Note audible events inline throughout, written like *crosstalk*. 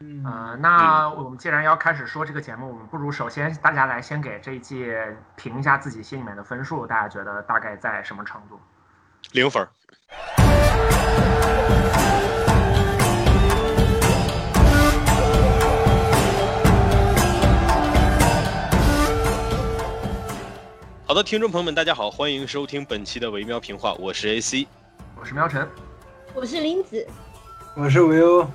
嗯、呃，那我们既然要开始说这个节目，我们不如首先大家来先给这一季评一下自己心里面的分数，大家觉得大概在什么程度？零分。好的，听众朋友们，大家好，欢迎收听本期的维喵评话，我是 AC。我是喵晨，我是林子，我是维欧，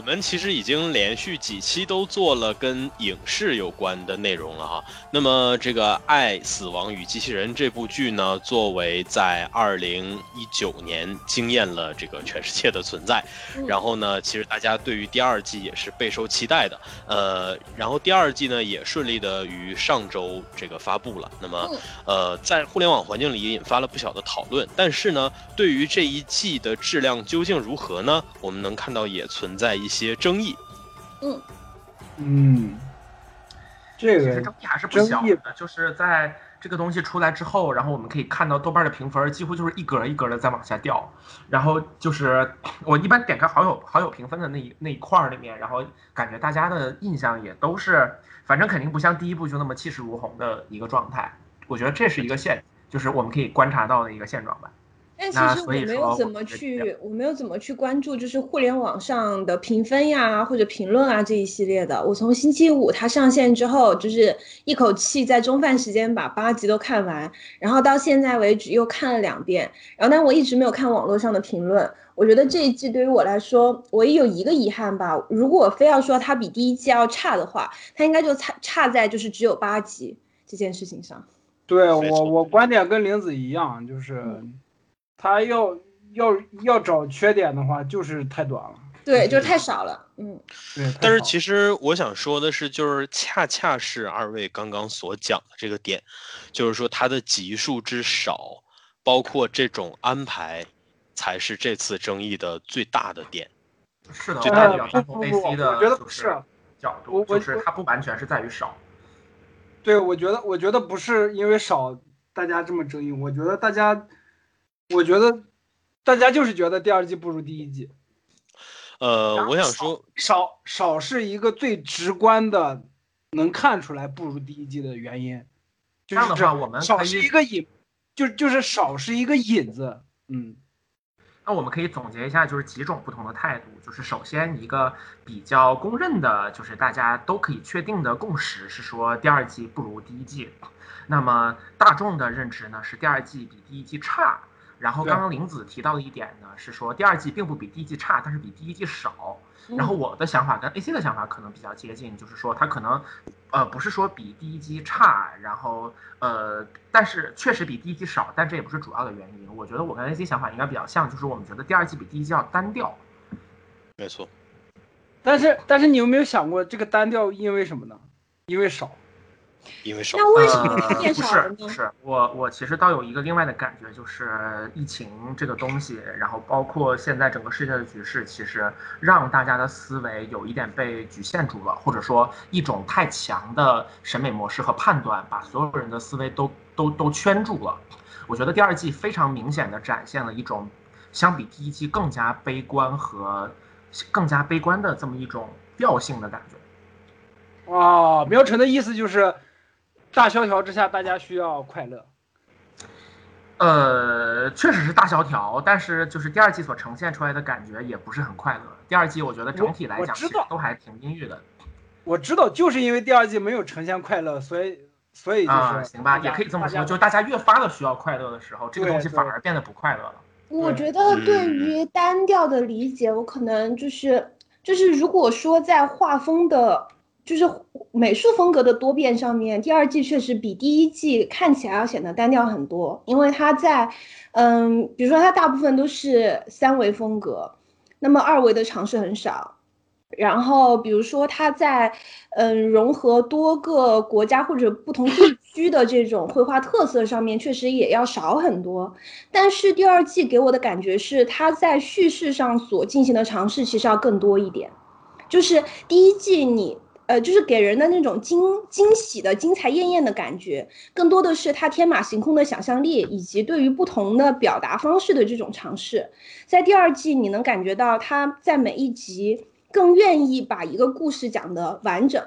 我们其实已经连续几期都做了跟影视有关的内容了哈。那么这个《爱、死亡与机器人》这部剧呢，作为在二零一九年惊艳了这个全世界的存在，嗯然后呢，其实大家对于第二季也是备受期待的。呃，然后第二季呢也顺利的于上周这个发布了。那么嗯呃，在互联网环境里也引发了不小的讨论。但是呢，对于这一季的质量究竟如何呢？我们能看到也存在一些争议。嗯，嗯，这其实个争议还是不小的，就是在这个东西出来之后，然后我们可以看到豆瓣的评分几乎就是一格一格的在往下掉，然后就是我一般点开好友好友评分的那一那一块儿里面，然后感觉大家的印象也都是，反正肯定不像第一部就那么气势如虹的一个状态，我觉得这是一个现，就是我们可以观察到的一个现状吧。但其实我没有怎么去，我没有怎么去关注，就是互联网上的评分呀，或者评论啊这一系列的。我从星期五它上线之后，就是一口气在中饭时间把八集都看完，然后到现在为止又看了两遍，然后但我一直没有看网络上的评论。我觉得这一季对于我来说，唯一有一个遗憾吧，如果非要说它比第一季要差的话，它应该就差差在就是只有八集这件事情上。对我我观点跟玲子一样，就是他要要要找缺点的话，就是太短了。对，就是太少了，嗯。对，但是其实我想说的是，就是恰恰是二位刚刚所讲的这个点，就是说它的集数之少，包括这种安排，才是这次争议的最大的点。是的，这我代表站从不不不，我觉得不是是。角度，我我就是它不完全是在于少。对，我觉得，我觉得不是因为少，大家这么争议。我觉得大家，我觉得大家就是觉得第二季不如第一季。呃，我想说，少少是一个最直观的，能看出来不如第一季的原因。就是这样的话，我们少是一个引，就就是少是一个引子。嗯，那我们可以总结一下，就是几种不同的态度。就是首先一个比较公认的，就是大家都可以确定的共识是说第二季不如第一季。那么大众的认知呢是第二季比第一季差。然后刚刚林子提到的一点呢是说第二季并不比第一季差，但是比第一季少。嗯然后我的想法跟 AC 的想法可能比较接近，就是说它可能，呃，不是说比第一季差，然后呃，但是确实比第一季少，但这也不是主要的原因。我觉得我跟 AC 想法应该比较像，就是我们觉得第二季比第一季要单调。没错，但是但是你有没有想过这个单调因为什么呢？因为少。因为少。那为什么呃变不少了呢？是不是，我我其实倒有一个另外的感觉，就是疫情这个东西，然后包括现在整个世界的局势，其实让大家的思维有一点被局限住了，或者说一种太强的审美模式和判断，把所有人的思维都都都圈住了。我觉得第二季非常明显的展现了一种相比第一季更加悲观和更加悲观的这么一种调性的感觉。哦，苗晨的意思就是，大萧条之下，大家需要快乐。呃，确实是大萧条，但是就是第二季所呈现出来的感觉也不是很快乐。第二季我觉得整体来讲都还挺阴郁的我知道，就是因为第二季没有呈现快乐，所以所以就是、啊，行吧，也可以这么说，就大大家越发的需要快乐的时候，这个东西反而变得不快乐了。我觉得对于单调的理解，我可能就是就是如果说在画风的，就是美术风格的多变上面，第二季确实比第一季看起来要显得单调很多，因为它在，嗯，比如说它大部分都是三维风格，那么二维的尝试很少。然后，比如说它在，嗯，融合多个国家或者不同地区的这种绘画特色上面，确实也要少很多。但是第二季给我的感觉是，它在叙事上所进行的尝试其实要更多一点。就是第一季你，呃，就是给人的那种惊惊喜的、精彩艳艳的感觉，更多的是他天马行空的想象力，以及对于不同的表达方式的这种尝试。在第二季，你能感觉到他在每一集。更愿意把一个故事讲得完整，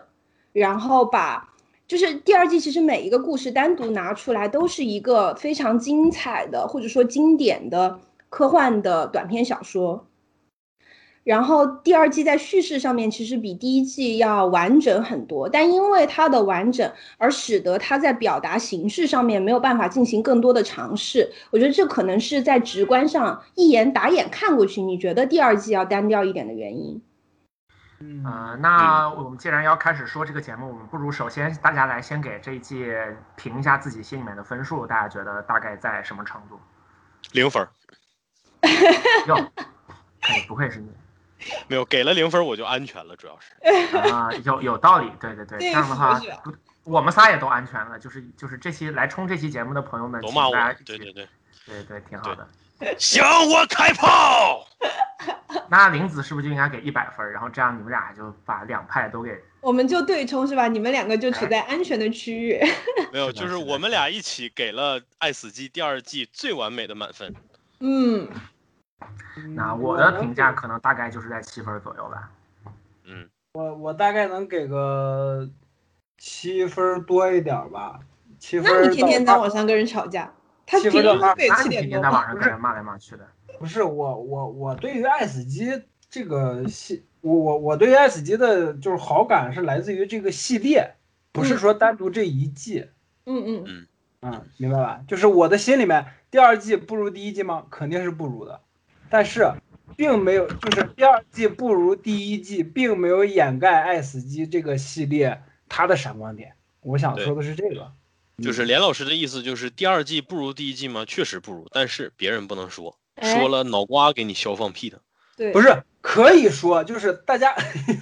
然后把就是第二季其实每一个故事单独拿出来都是一个非常精彩的或者说经典的科幻的短篇小说。然后第二季在叙事上面其实比第一季要完整很多，但因为它的完整而使得它在表达形式上面没有办法进行更多的尝试。我觉得这可能是在直观上一眼打眼看过去，你觉得第二季要单调一点的原因。嗯，呃，那我们既然要开始说这个节目，我们不如首先大家来先给这一季评一下自己心里面的分数，大家觉得大概在什么程度？零分儿哟，哎，不愧是你 *laughs* 没有给了零分儿我就安全了，主要是 *laughs* 啊、有有道理，对对对，这样的话我们仨也都安全了，就是就是这期来冲这期节目的朋友们，都骂我对对对，对对，挺好的。向我开炮！*laughs* 那玲子是不是就应该给一百分儿？然后这样你们俩就把两派都给我们就对冲是吧？你们两个就处在安全的区域。没有，就是我们俩一起给了《爱死机》第二季最完美的满分。嗯，那我的评价可能大概就是在七分左右吧。嗯，我我大概能给个七分多一点吧，七分那你天天在到网上跟人吵架，他七平分到八均给七那你天天在？网上跟人骂来骂去的，不是我我我对于爱死机这个系，我我我对于爱死机的就是好感是来自于这个系列，不是嗯说单独这一季。嗯嗯，嗯，明白吧？就是我的心里面，第二季不如第一季吗？肯定是不如的，但是并没有，就是第二季不如第一季，并没有掩盖爱死机这个系列它的闪光点。我想说的是这个，就是连老师的意思就是第二季不如第一季吗？确实不如，但是别人不能说，哎说了脑瓜给你削放屁的。对，不是可以说，就是大家，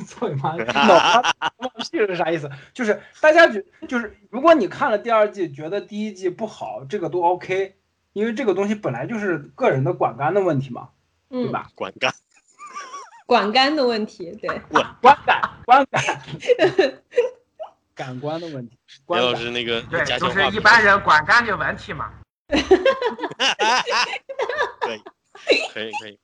操你妈，*laughs* 脑瓜放屁是啥意思？就是大家觉，就是如果你看了第二季，觉得第一季不好，这个都 OK，因为这个东西本来就是个人的管干的问题嘛，对嗯，吧？管干，*laughs* 管干的问题，对，*laughs* 观感，观感，*laughs* 感官的问题。连观感老师那个对，就是一般人管干的问题嘛。可以，可以，可以。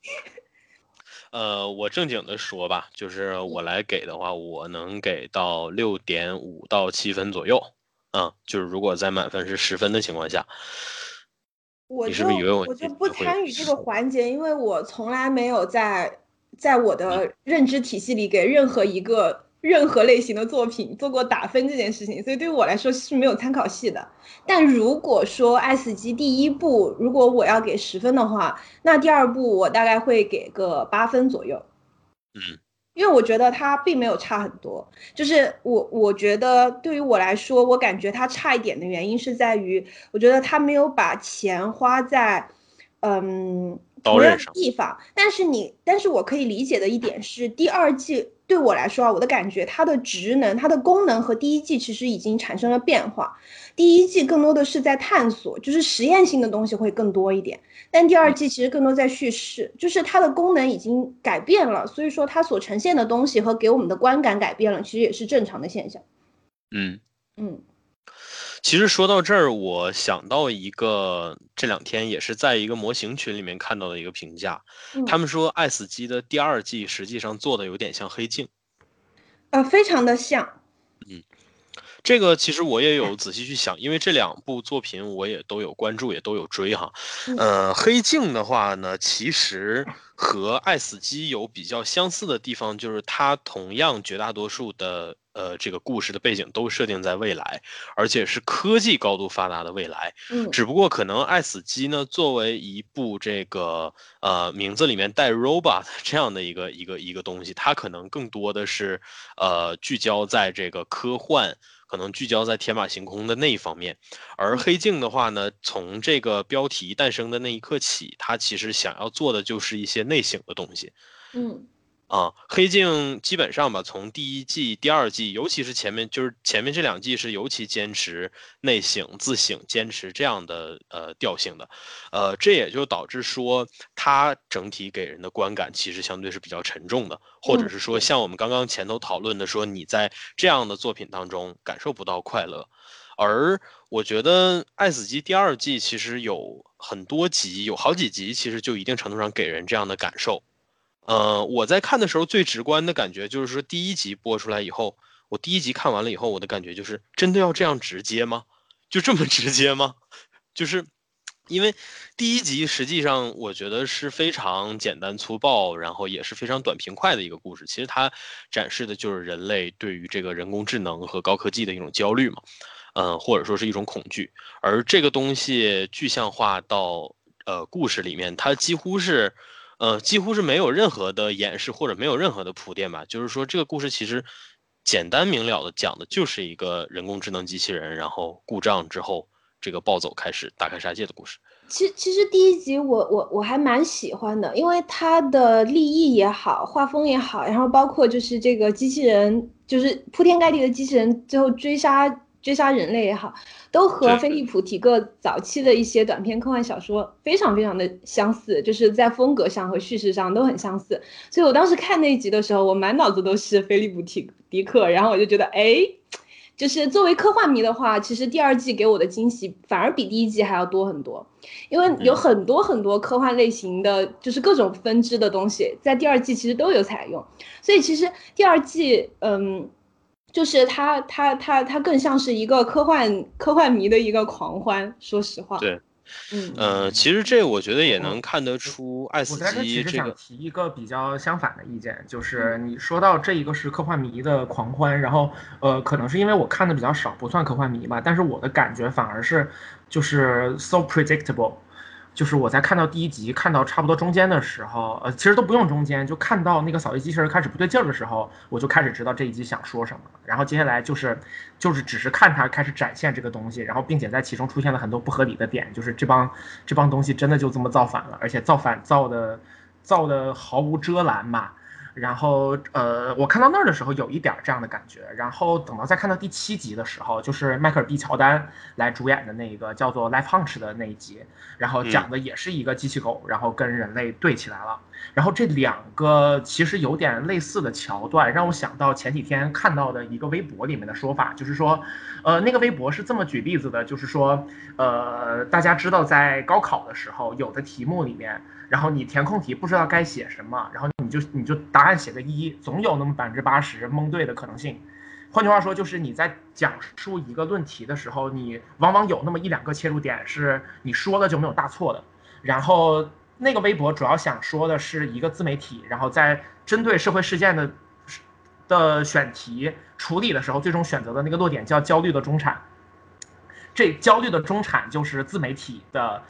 呃，我正经的说吧，就是我来给的话，我能给到六点五到七分左右。嗯，就是如果在满分是十分的情况下，我就我就不参与这个 *laughs* 环节，因为我从来没有在在我的认知体系里给任何一个任何类型的作品做过打分这件事情，所以对于我来说是没有参考系的。但如果说《爱死机》第一部，如果我要给十分的话，那第二部我大概会给个八分左右。嗯，因为我觉得他并没有差很多，就是我我觉得对于我来说，我感觉他差一点的原因是在于，我觉得他没有把钱花在，嗯，同样的地方。但是你，但是我可以理解的一点是，第二季对我来说啊，我的感觉它的职能、它的功能和第一季其实已经产生了变化。第一季更多的是在探索，就是实验性的东西会更多一点。但第二季其实更多在叙事，就是它的功能已经改变了，所以说它所呈现的东西和给我们的观感改变了，其实也是正常的现象。嗯。嗯其实说到这儿，我想到一个，这两天也是在一个模型群里面看到的一个评价，嗯，他们说《爱死机》的第二季实际上做的有点像《黑镜》。呃，非常的像，嗯这个其实我也有仔细去想，因为这两部作品我也都有关注，也都有追哈。嗯呃，黑镜的话呢，其实和爱死机有比较相似的地方，就是它同样绝大多数的呃这个故事的背景都设定在未来，而且是科技高度发达的未来。嗯只不过可能爱死机呢，作为一部这个呃名字里面带 robot 这样的一个一个一个东西，它可能更多的是呃聚焦在这个科幻，可能聚焦在天马行空的那一方面。而嗯黑镜的话呢，从这个标题诞生的那一刻起，它其实想要做的就是一些内省的东西。嗯啊，黑镜基本上吧，从第一季、第二季，尤其是前面，就是前面这两季是尤其坚持内省、自省，坚持这样的呃调性的，呃，这也就导致说它整体给人的观感其实相对是比较沉重的，或者嗯是说像我们刚刚前头讨论的，说你在这样的作品当中感受不到快乐，而我觉得《爱死机》第二季其实有很多集，有好几集，其实就一定程度上给人这样的感受。呃，我在看的时候最直观的感觉就是说，第一集播出来以后，我第一集看完了以后，我的感觉就是真的要这样直接吗？就这么直接吗？就是因为第一集实际上我觉得是非常简单粗暴，然后也是非常短平快的一个故事。其实它展示的就是人类对于这个人工智能和高科技的一种焦虑嘛，嗯，或者说是一种恐惧。而这个东西具象化到呃故事里面，它几乎是。呃，几乎是没有任何的演示或者没有任何的铺垫吧。就是说，这个故事其实简单明了的讲的就是一个人工智能机器人，然后故障之后，这个暴走开始大开杀戒的故事。其其实第一集我我我还蛮喜欢的，因为它的立意也好，画风也好，然后包括就是这个机器人，就是铺天盖地的机器人最后追杀。追杀人类也好，都和菲利普·提克早期的一些短篇科幻小说非常非常的相似，就是在风格上和叙事上都很相似。所以我当时看那一集的时候，我满脑子都是菲利普·提迪克，然后我就觉得，哎，就是作为科幻迷的话，其实第二季给我的惊喜反而比第一季还要多很多，因为有很多很多科幻类型的就是各种分支的东西，在第二季其实都有采用。所以其实第二季，嗯。就是他，他，他，他更像是一个科幻科幻迷的一个狂欢。说实话，对，嗯，呃，其实这我觉得也能看得出爱死机这个。提一个比较相反的意见，就是你说到这一个是科幻迷的狂欢，然后呃，可能是因为我看的比较少，不算科幻迷吧，但是我的感觉反而是就是 so predictable。就是我在看到第一集，看到差不多中间的时候，呃，其实都不用中间，就看到那个扫地机器人开始不对劲儿的时候，我就开始知道这一集想说什么。然后接下来就是，就是只是看它开始展现这个东西，然后并且在其中出现了很多不合理的点，就是这帮这帮东西真的就这么造反了，而且造反造的造的毫无遮拦吧。然后，呃，我看到那儿的时候有一点这样的感觉。然后等到再看到第七集的时候，就是迈克尔 ·B· 乔丹来主演的那个叫做《Life Hunch》的那一集，然后讲的也是一个机器狗，然后跟人类对起来了。然后这两个其实有点类似的桥段，让我想到前几天看到的一个微博里面的说法，就是说，呃，那个微博是这么举例子的，就是说，呃，大家知道在高考的时候，有的题目里面。然后你填空题不知道该写什么，然后你就你就答案写个一，总有那么百分之八十蒙对的可能性。换句话说，就是你在讲述一个论题的时候，你往往有那么一两个切入点是你说的就没有大错的。然后那个微博主要想说的是一个自媒体，然后在针对社会事件的的选题处理的时候，最终选择的那个落点叫焦虑的中产。这焦虑的中产就是自媒体的。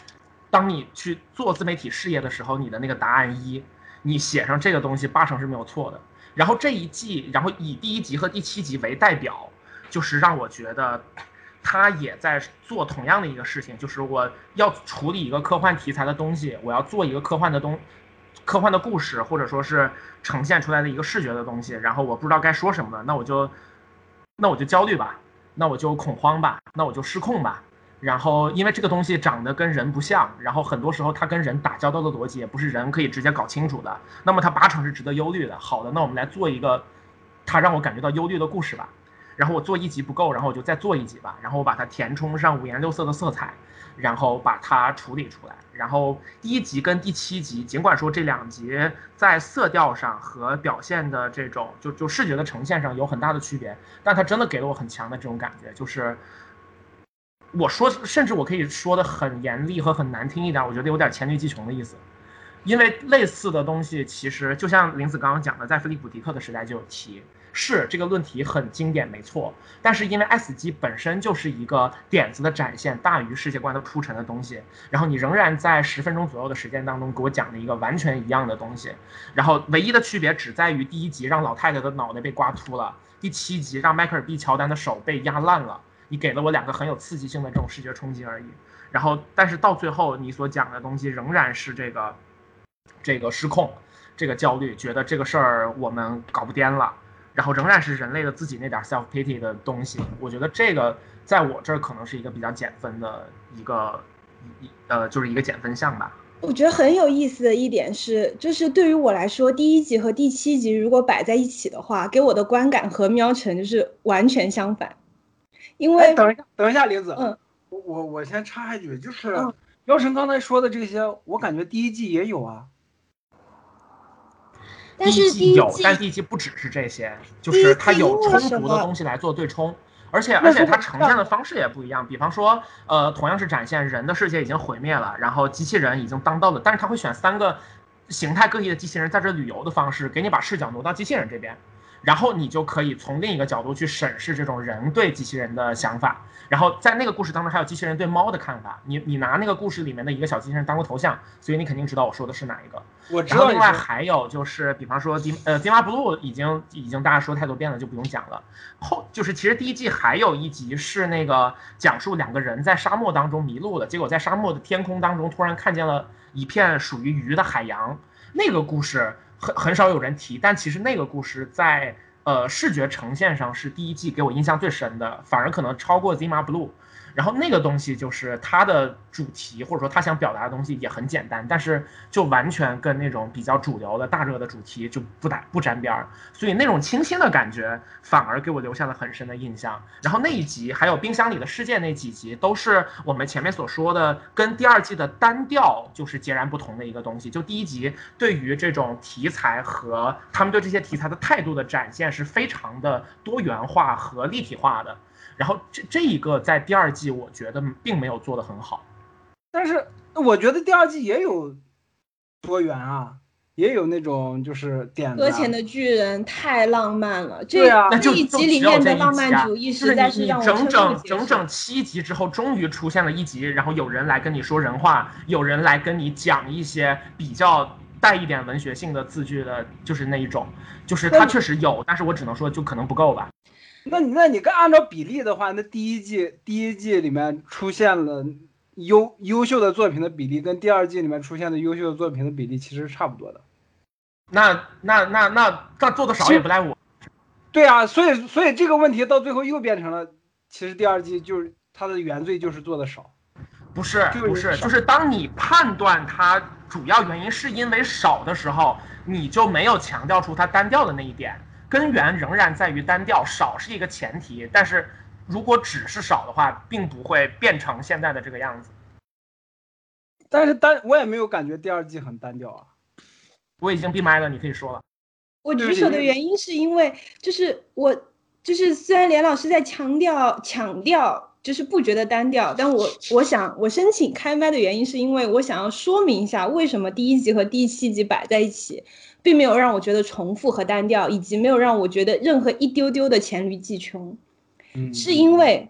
当你去做自媒体事业的时候，你的那个答案一，你写上这个东西八成是没有错的。然后这一季，然后以第一集和第七集为代表，就是让我觉得，他也在做同样的一个事情，就是我要处理一个科幻题材的东西，我要做一个科幻的东，科幻的故事，或者说是呈现出来的一个视觉的东西。然后我不知道该说什么了，那我就，那我就焦虑吧，那我就恐慌吧，那我就失控吧。然后，因为这个东西长得跟人不像，然后很多时候它跟人打交道的逻辑也不是人可以直接搞清楚的，那么它八成是值得忧虑的。好的，那我们来做一个，它让我感觉到忧虑的故事吧。然后我做一集不够，然后我就再做一集吧。然后我把它填充上五颜六色的色彩，然后把它处理出来。然后第一集跟第七集，尽管说这两集在色调上和表现的这种就就视觉的呈现上有很大的区别，但它真的给了我很强的这种感觉，就是。我说，甚至我可以说的很严厉和很难听一点，我觉得有点黔驴技穷的意思。因为类似的东西，其实就像林子刚刚讲的，在菲利普·迪克的时代就有提，是这个论题很经典，没错。但是因为 S 级本身就是一个点子的展现大于世界观的铺陈的东西，然后你仍然在十分钟左右的时间当中给我讲了一个完全一样的东西，然后唯一的区别只在于第一集让老太太的脑袋被刮秃了，第七集让迈克尔 ·B· 乔丹的手被压烂了。你给了我两个很有刺激性的这种视觉冲击而已，然后，但是到最后你所讲的东西仍然是这个，这个失控，这个焦虑，觉得这个事儿我们搞不掂了，然后仍然是人类的自己那点 self pity 的东西。我觉得这个在我这儿可能是一个比较减分的一个一呃，就是一个减分项吧。我觉得很有意思的一点是，就是对于我来说，第一集和第七集如果摆在一起的话，给我的观感和喵晨就是完全相反。因为等一下，等一下，林子，嗯，我我我先插一句，就是妖神刚才说的这些，我感觉第一季也有啊。但是第一季有，季但第一季不只是这些，就是它有充足的东西来做对冲。而且而且它呈现的方式也不一样，比方说，呃，同样是展现人的世界已经毁灭了，然后机器人已经当道了，但是他会选三个形态各异的机器人在这旅游的方式，给你把视角挪到机器人这边，然后你就可以从另一个角度去审视这种人对机器人的想法。然后在那个故事当中，还有机器人对猫的看法。你你拿那个故事里面的一个小机器人当过头像，所以你肯定知道我说的是哪一个。我知道。然后另外还有就是，比方说《金呃金马 blue》已经已经大家说太多遍了，就不用讲了。后就是其实第一季还有一集是那个讲述两个人在沙漠当中迷路了，结果在沙漠的天空当中突然看见了一片属于鱼的海洋。那个故事很很少有人提，但其实那个故事在。呃，视觉呈现上是第一季给我印象最深的，反而可能超过《Zima Blue》。然后那个东西就是它的主题，或者说他想表达的东西也很简单，但是就完全跟那种比较主流的大热的主题就不打不沾边儿，所以那种清新的感觉反而给我留下了很深的印象。然后那一集还有冰箱里的世界那几集，都是我们前面所说的跟第二季的单调就是截然不同的一个东西。就第一集对于这种题材和他们对这些题材的态度的展现是非常的多元化和立体化的。然后这这一个在第二季，我觉得并没有做的很好，但是我觉得第二季也有多元啊，也有那种就是点。搁浅的巨人太浪漫了，这啊，这一集里面的浪漫主义实在是让我整整整整七集之后，终于出现了一集，然后有人来跟你说人话，有人来跟你讲一些比较带一点文学性的字句的，就是那一种，就是它确实有，但是我只能说就可能不够吧。那你那你跟按照比例的话，那第一季第一季里面出现了优优秀的作品的比例，跟第二季里面出现的优秀的作品的比例其实是差不多的。那那那那那做的少也不赖我。对啊，所以所以这个问题到最后又变成了，其实第二季就是它的原罪就是做的少。不是不是，就是当你判断它主要原因是因为少的时候，你就没有强调出它单调的那一点。根源仍然在于单调，少是一个前提，但是如果只是少的话，并不会变成现在的这个样子。但是单我也没有感觉第二季很单调啊。我已经闭麦了，你可以说了。我举手的原因是因为，就是我就是虽然连老师在强调强调，就是不觉得单调，但我我想我申请开麦的原因是因为我想要说明一下为什么第一集和第七集摆在一起。并没有让我觉得重复和单调，以及没有让我觉得任何一丢丢的黔驴技穷，嗯是因为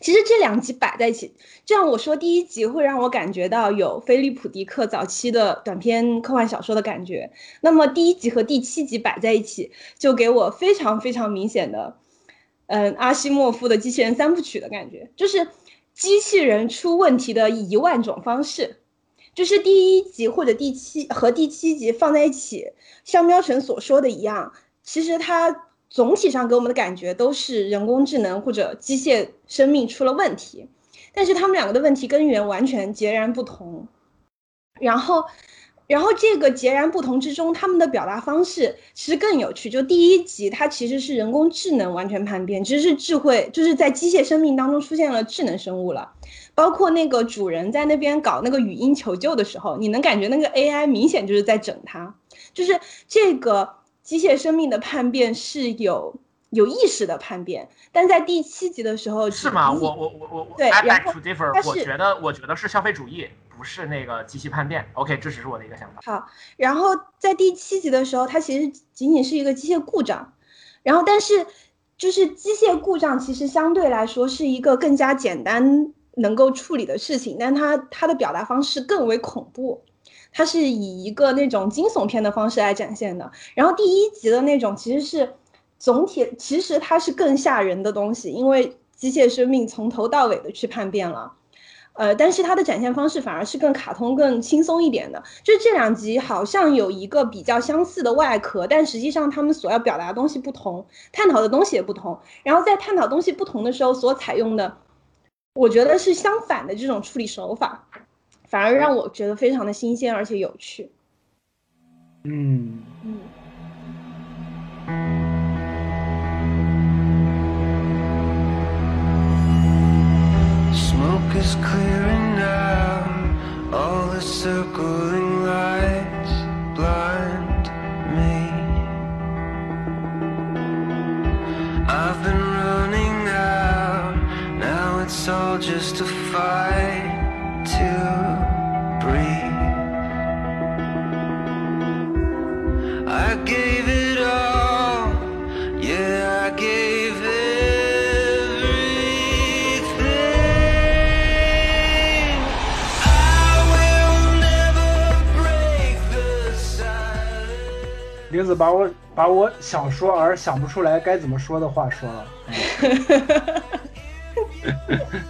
其实这两集摆在一起，这样我说第一集会让我感觉到有菲利普迪克早期的短篇科幻小说的感觉，那么第一集和第七集摆在一起，就给我非常非常明显的，嗯，阿西莫夫的机器人三部曲的感觉，就是机器人出问题的一万种方式。就是第一集或者第七和第七集放在一起，像喵晨所说的一样，其实它总体上给我们的感觉都是人工智能或者机械生命出了问题，但是他们两个的问题根源完全截然不同。然后，然后这个截然不同之中，他们的表达方式其实更有趣。就第一集，它其实是人工智能完全叛变，其实是智慧，就是在机械生命当中出现了智能生物了。包括那个主人在那边搞那个语音求救的时候，你能感觉那个 AI 明显就是在整他，就是这个机械生命的叛变是有有意识的叛变，但在第七集的时候是吗？我我我我对，然后我觉得我觉得是消费主义，不是那个机器叛变。OK，这只是我的一个想法。好，然后在第七集的时候，它其实仅仅是一个机械故障，然后但是就是机械故障其实相对来说是一个更加简单。能够处理的事情，但他他的表达方式更为恐怖，他是以一个那种惊悚片的方式来展现的。然后第一集的那种其实是总体，其实它是更吓人的东西，因为机械生命从头到尾的去叛变了，呃，但是它的展现方式反而是更卡通、更轻松一点的。就这两集好像有一个比较相似的外壳，但实际上他们所要表达的东西不同，探讨的东西也不同。然后在探讨东西不同的时候所采用的。我觉得是相反的这种处理手法，反而让我觉得非常的新鲜而且有趣。嗯嗯。soul just to fight to breathe. I gave it all, yeah, I gave everything. I will never break the silence. 玲子把我把我想说而想不出来该怎么说的话说了。 *laughs* Yeah.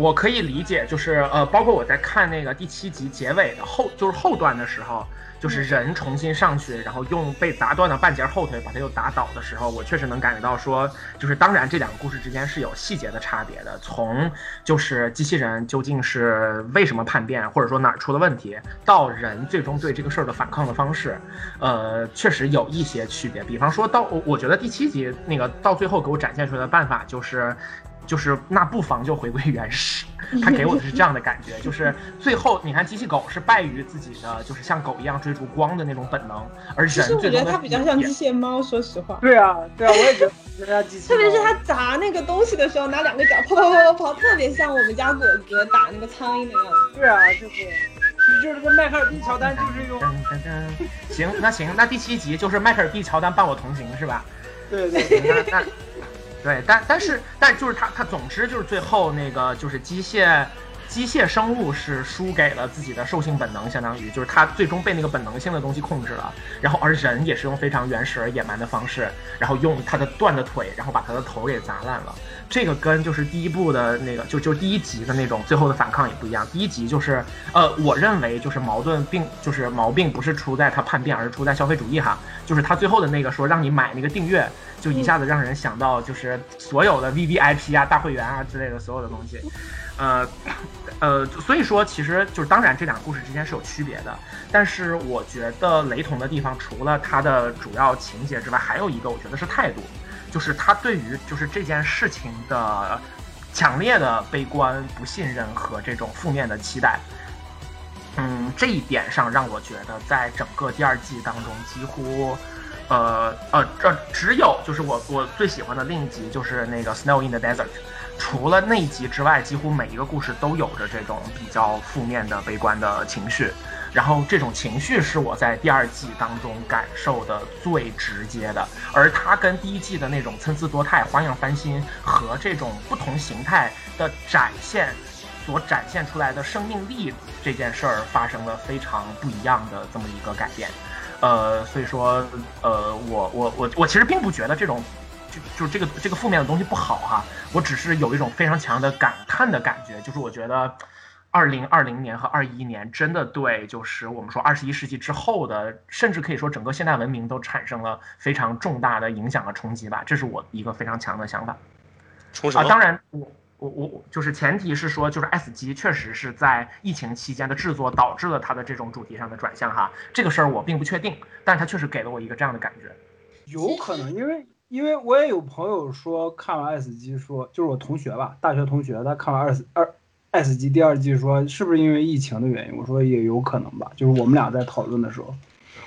我可以理解，就是呃，包括我在看那个第七集结尾的后，就是后段的时候，就是人重新上去，然后用被砸断的半截后腿把他又打倒的时候，我确实能感觉到说，就是当然这两个故事之间是有细节的差别的，从就是机器人究竟是为什么叛变，或者说哪儿出了问题，到人最终对这个事儿的反抗的方式，呃，确实有一些区别。比方说到我我觉得第七集那个到最后给我展现出来的办法就是。就是那不妨就回归原始，他给我的是这样的感觉，就是最后你看机器狗是败于自己的，就是像狗一样追逐光的那种本能，而其实我觉人最终的得它比较像机械猫，说实话。对啊，对啊，我也觉得 *laughs* 特别是他砸那个东西的时候，拿两个脚跑跑跑跑跑，特别像我们家果哥打那个苍蝇的样子。对啊，就是就是跟迈克尔 B 乔丹就是用噔噔噔，行，那行，那第七集就是迈克尔 B 乔丹伴我同行是吧？对对对，那那对，但但是但就是他他总之就是最后那个就是机械机械生物是输给了自己的兽性本能，相当于就是他最终被那个本能性的东西控制了，然后而人也是用非常原始而野蛮的方式，然后用他的断的腿，然后把他的头给砸烂了。这个跟就是第一部的那个就就第一集的那种最后的反抗也不一样。第一集就是呃，我认为就是矛盾并就是毛病不是出在他叛变，而是出在消费主义哈。就是他最后的那个说让你买那个订阅，就一下子让人想到就是所有的 V V I P 啊、大会员啊之类的所有的东西。呃，呃，所以说其实就是当然这两个故事之间是有区别的，但是我觉得雷同的地方除了它的主要情节之外，还有一个我觉得是态度，就是他对于就是这件事情的强烈的悲观、不信任和这种负面的期待。嗯，这一点上让我觉得在整个第二季当中几乎。呃呃，这只有就是我我最喜欢的另一集就是那个 Snow in the Desert，除了那一集之外，几乎每一个故事都有着这种比较负面的、悲观的情绪。然后这种情绪是我在第二季当中感受的最直接的，而它跟第一季的那种参差多态、花样翻新和这种不同形态的展现所展现出来的生命力这件事儿发生了非常不一样的这么一个改变。呃，所以说，呃，我我我我其实并不觉得这种，就就这个这个负面的东西不好哈，我只是有一种非常强的感叹的感觉，就是我觉得，二零二零年和二一年真的对，就是我们说二十一世纪之后的，甚至可以说整个现代文明都产生了非常重大的影响和冲击吧，这是我一个非常强的想法。啊，冲什么？当然我。我我我就是前提是说，就是 S 级确实是在疫情期间的制作导致了它的这种主题上的转向哈，这个事儿我并不确定，但是它确实给了我一个这样的感觉。有可能，因为因为我也有朋友说看完 S 级说，就是我同学吧，大学同学，他看完二二 S 级第二季说，是不是因为疫情的原因？我说也有可能吧，就是我们俩在讨论的时候，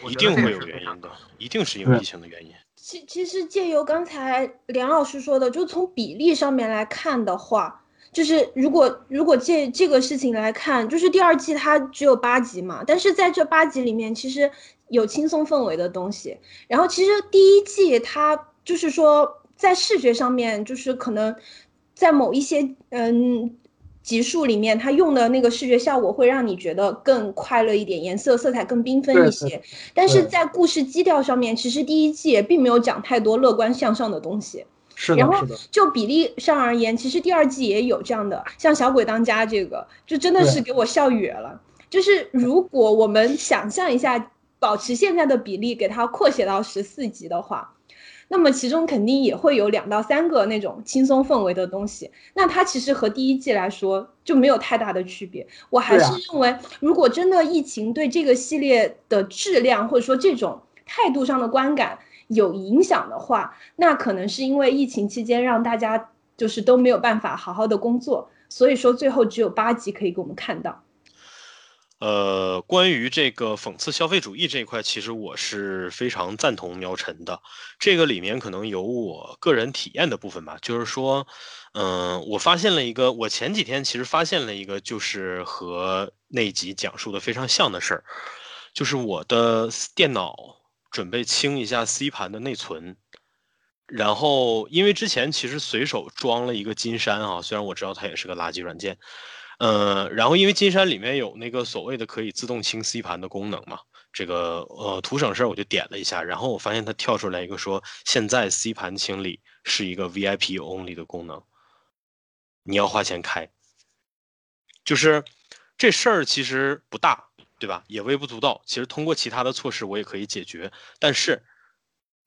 一定会有原因的，一定是因为疫情的原因。其其实借由刚才梁老师说的，就从比例上面来看的话，就是如果如果借这个事情来看，就是第二季它只有八集嘛，但是在这八集里面，其实有轻松氛围的东西。然后其实第一季它就是说在视觉上面，就是可能在某一些嗯。集数里面，它用的那个视觉效果会让你觉得更快乐一点，颜色色彩更缤纷一些。但是在故事基调上面，其实第一季也并没有讲太多乐观向上的东西。是的，然后就比例上而言，其实第二季也有这样的，像《小鬼当家》这个，就真的是给我笑哕了。就是如果我们想象一下，保持现在的比例，给它扩写到十四集的话。那么其中肯定也会有两到三个那种轻松氛围的东西，那它其实和第一季来说就没有太大的区别。我还是认为，如果真的疫情对这个系列的质量或者说这种态度上的观感有影响的话，那可能是因为疫情期间让大家就是都没有办法好好的工作，所以说最后只有八集可以给我们看到。呃，关于这个讽刺消费主义这一块，其实我是非常赞同苗晨的。这个里面可能有我个人体验的部分吧，就是说，嗯、我发现了一个，我前几天其实发现了一个，就是和那集讲述的非常像的事儿，就是我的电脑准备清一下 C 盘的内存，然后因为之前其实随手装了一个金山啊，虽然我知道它也是个垃圾软件，呃，然后因为金山里面有那个所谓的可以自动清 C 盘的功能嘛，这个呃图省事儿我就点了一下，然后我发现它跳出来一个说现在 C 盘清理是一个 VIP only 的功能，你要花钱开，就是这事儿其实不大，对吧？也微不足道，其实通过其他的措施我也可以解决，但是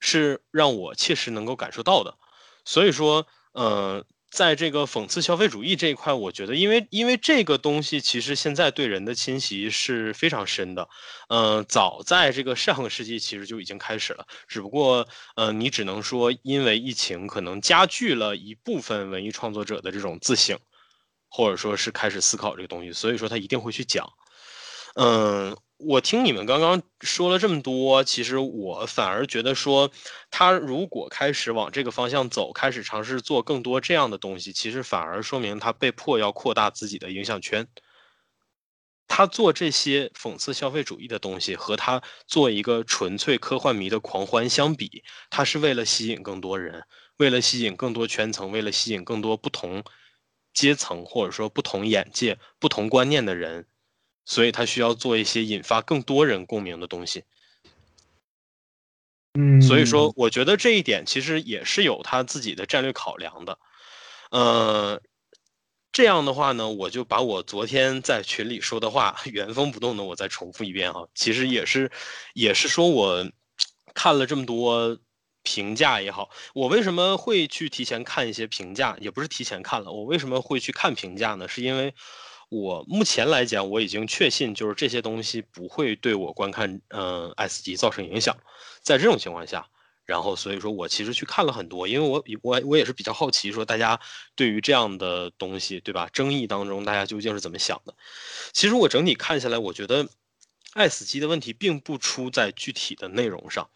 是让我切实能够感受到的，所以说，呃，在这个讽刺消费主义这一块，我觉得，因为因为这个东西其实现在对人的侵袭是非常深的，呃，早在这个上个世纪其实就已经开始了，只不过，呃，你只能说因为疫情可能加剧了一部分文艺创作者的这种自省，或者说是开始思考这个东西，所以说他一定会去讲。嗯，我听你们刚刚说了这么多，其实我反而觉得说，他如果开始往这个方向走，开始尝试做更多这样的东西，其实反而说明他被迫要扩大自己的影响圈。他做这些讽刺消费主义的东西，和他做一个纯粹科幻迷的狂欢相比，他是为了吸引更多人，为了吸引更多圈层，为了吸引更多不同阶层或者说不同眼界、不同观念的人。所以他需要做一些引发更多人共鸣的东西。嗯，所以说，我觉得这一点其实也是有他自己的战略考量的。呃，这样的话呢，我就把我昨天在群里说的话原封不动的我再重复一遍哈。其实也是，也是说我看了这么多评价也好，我为什么会去提前看一些评价？也不是提前看了，我为什么会去看评价呢？是因为。我目前来讲，我已经确信，就是这些东西不会对我观看嗯、呃、S 级造成影响。在这种情况下，然后所以说我其实去看了很多，因为我我我也是比较好奇，说大家对于这样的东西，对吧？争议当中大家究竟是怎么想的？其实我整体看下来，我觉得 S 级的问题并不出在具体的内容上，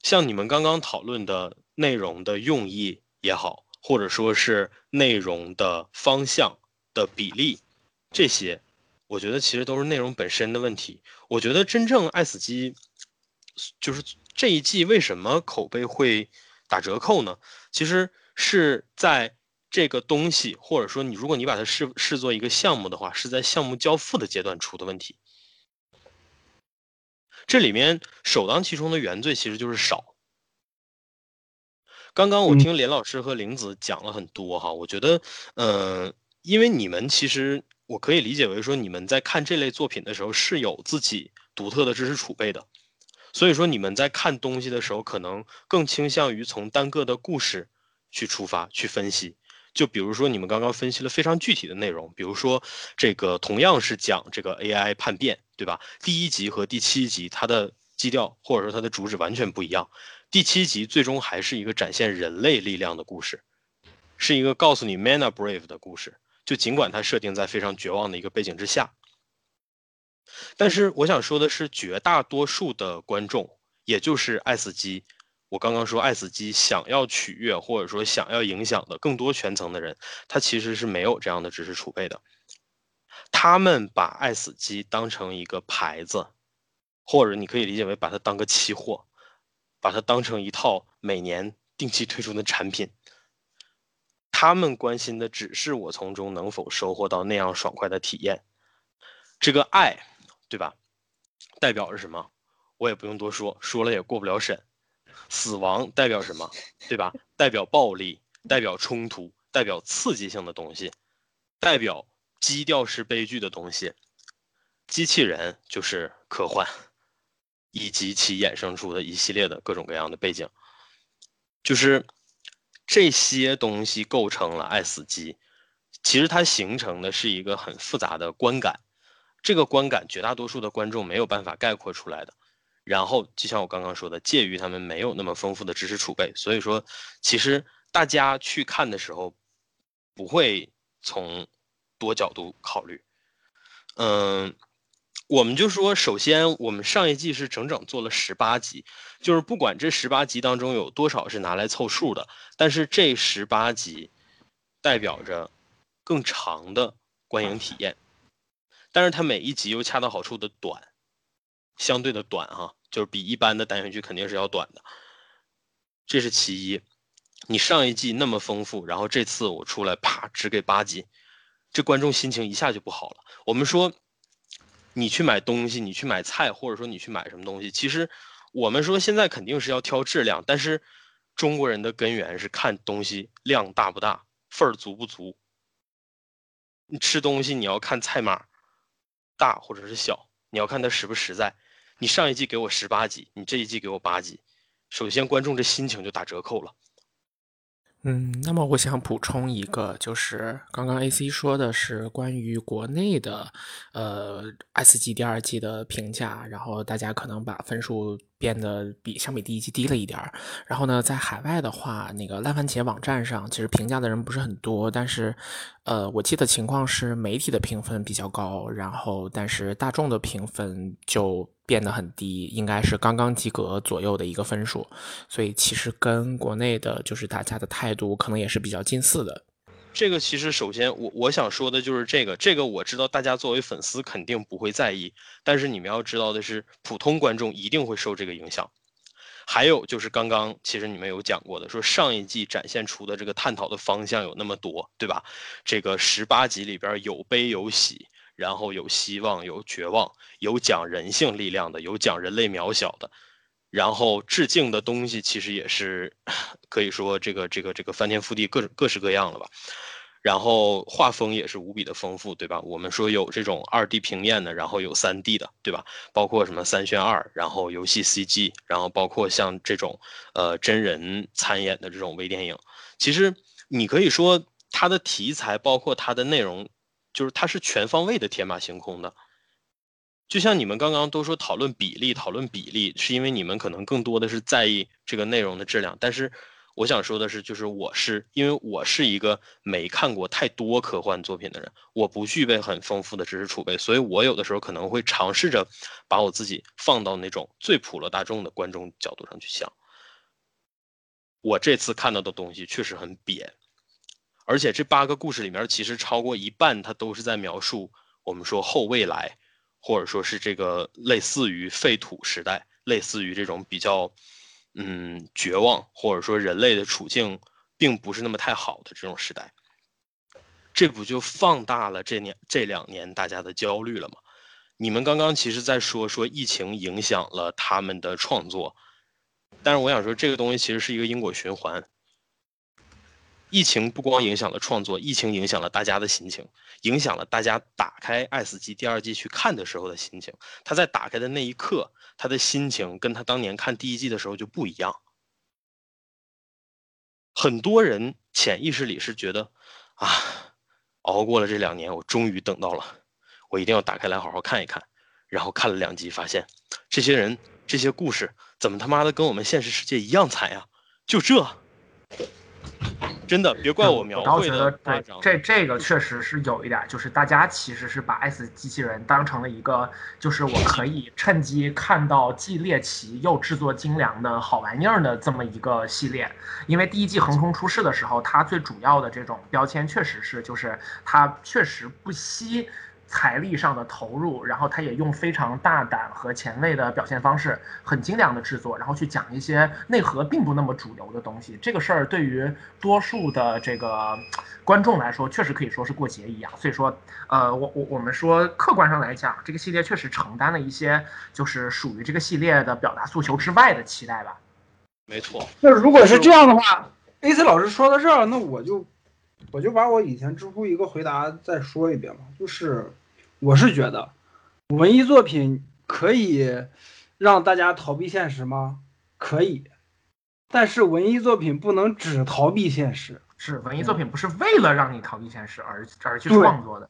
像你们刚刚讨论的内容的用意也好，或者说是内容的方向的比例。这些，我觉得其实都是内容本身的问题。我觉得真正爱死机，就是这一季为什么口碑会打折扣呢？其实是在这个东西，或者说你如果你把它视视作一个项目的话，是在项目交付的阶段出的问题。这里面首当其冲的原罪其实就是少。刚刚我听连老师和玲子讲了很多哈，我觉得，嗯、因为你们其实我可以理解为说，你们在看这类作品的时候是有自己独特的知识储备的，所以说你们在看东西的时候，可能更倾向于从单个的故事去出发去分析。就比如说你们刚刚分析了非常具体的内容，比如说这个同样是讲这个 AI 叛变，对吧？第一集和第七集它的基调或者说它的主旨完全不一样。第七集最终还是一个展现人类力量的故事，是一个告诉你 “Man are brave” 的故事。就尽管它设定在非常绝望的一个背景之下，但是我想说的是，绝大多数的观众，也就是爱死机，我刚刚说爱死机想要取悦或者说想要影响的更多圈层的人，他其实是没有这样的知识储备的。他们把爱死机当成一个牌子，或者你可以理解为把它当个期货，把它当成一套每年定期推出的产品。他们关心的只是我从中能否收获到那样爽快的体验。这个爱，对吧？代表着什么？我也不用多说，说了也过不了审。死亡代表什么？对吧？代表暴力，代表冲突，代表刺激性的东西，代表基调式悲剧的东西。机器人就是科幻，以及其衍生出的一系列的各种各样的背景，就是。这些东西构成了爱死机，其实它形成的是一个很复杂的观感，这个观感绝大多数的观众没有办法概括出来的。然后就像我刚刚说的，介于他们没有那么丰富的知识储备，所以说其实大家去看的时候不会从多角度考虑。嗯，我们就说，首先我们上一季是整整做了十八集，就是不管这十八集当中有多少是拿来凑数的，但是这十八集代表着更长的观影体验，但是它每一集又恰到好处的短，相对的短哈、就是比一般的单元剧肯定是要短的，这是其一。你上一季那么丰富，然后这次我出来啪只给八集，这观众心情一下就不好了。我们说，你去买东西，你去买菜，或者说你去买什么东西，其实我们说现在肯定是要挑质量，但是中国人的根源是看东西量大不大，份儿足不足。你吃东西你要看菜码大或者是小，你要看它实不实在。你上一季给我十八集，你这一季给我八集，首先观众这心情就打折扣了。嗯，那么我想补充一个，就是刚刚 AC 说的是关于国内的，呃，S 级第二季的评价，然后大家可能把分数变得比相比第一季低了一点儿。然后呢，在海外的话，那个烂番茄网站上其实评价的人不是很多，但是，呃，我记得情况是媒体的评分比较高，然后但是大众的评分就变得很低，应该是刚刚及格左右的一个分数。所以其实跟国内的就是大家的态度可能也是比较近似的。这个其实首先我我想说的就是这个，这个我知道大家作为粉丝肯定不会在意，但是你们要知道的是，普通观众一定会受这个影响。还有就是刚刚其实你们有讲过的，说上一季展现出的这个探讨的方向有那么多，对吧？这个十八集里边有悲有喜，然后有希望有绝望，有讲人性力量的，有讲人类渺小的，然后致敬的东西其实也是可以说这个这个这个翻天覆地各各式各样了吧。然后画风也是无比的丰富，对吧？我们说有这种二 D 平面的，然后有三 D 的，对吧？包括什么三选二，然后游戏 CG，然后包括像这种呃真人参演的这种微电影，其实你可以说它的题材包括它的内容，就是它是全方位的天马行空的。就像你们刚刚都说讨论比例，讨论比例，是因为你们可能更多的是在意这个内容的质量，但是我想说的是，就是我是因为我是一个没看过太多科幻作品的人，我不具备很丰富的知识储备，所以我有的时候可能会尝试着把我自己放到那种最普罗大众的观众角度上去想。我这次看到的东西确实很瘪，而且这八个故事里面，其实超过一半它都是在描述我们说后未来，或者说是这个类似于废土时代，类似于这种比较。嗯，绝望或者说人类的处境并不是那么太好的这种时代，这不就放大了这年这两年大家的焦虑了吗？你们刚刚其实在说说疫情影响了他们的创作，但是我想说这个东西其实是一个因果循环。疫情不光影响了创作，疫情影响了大家的心情，影响了大家打开《爱死机》第二季去看的时候的心情。他在打开的那一刻，他的心情跟他当年看第一季的时候就不一样。很多人潜意识里是觉得，啊，熬过了这两年，我终于等到了，我一定要打开来好好看一看。然后看了两集，发现这些人、这些故事怎么他妈的跟我们现实世界一样惨呀？就这。真的，别怪我描绘倒觉得对的夸张。这这个确实是有一点儿，就是大家其实是把 S 机器人当成了一个，就是我可以趁机看到既猎奇又制作精良的好玩意儿的这么一个系列。因为第一季横空出世的时候，它最主要的这种标签确实是，就是它确实不惜。财力上的投入，然后他也用非常大胆和前卫的表现方式，很精良的制作，然后去讲一些内核并不那么主流的东西。这个事儿对于多数的这个观众来说，确实可以说是过节一样。所以说，呃，我我我们说客观上来讲，这个系列确实承担了一些就是属于这个系列的表达诉求之外的期待吧。没错，那如果是这样的话，AC 老师说到这儿，那我就我就把我以前知乎一个回答再说一遍吧，就是我是觉得文艺作品可以让大家逃避现实吗？可以，但是文艺作品不能只逃避现实，是文艺作品不是为了让你逃避现实而而去创作的。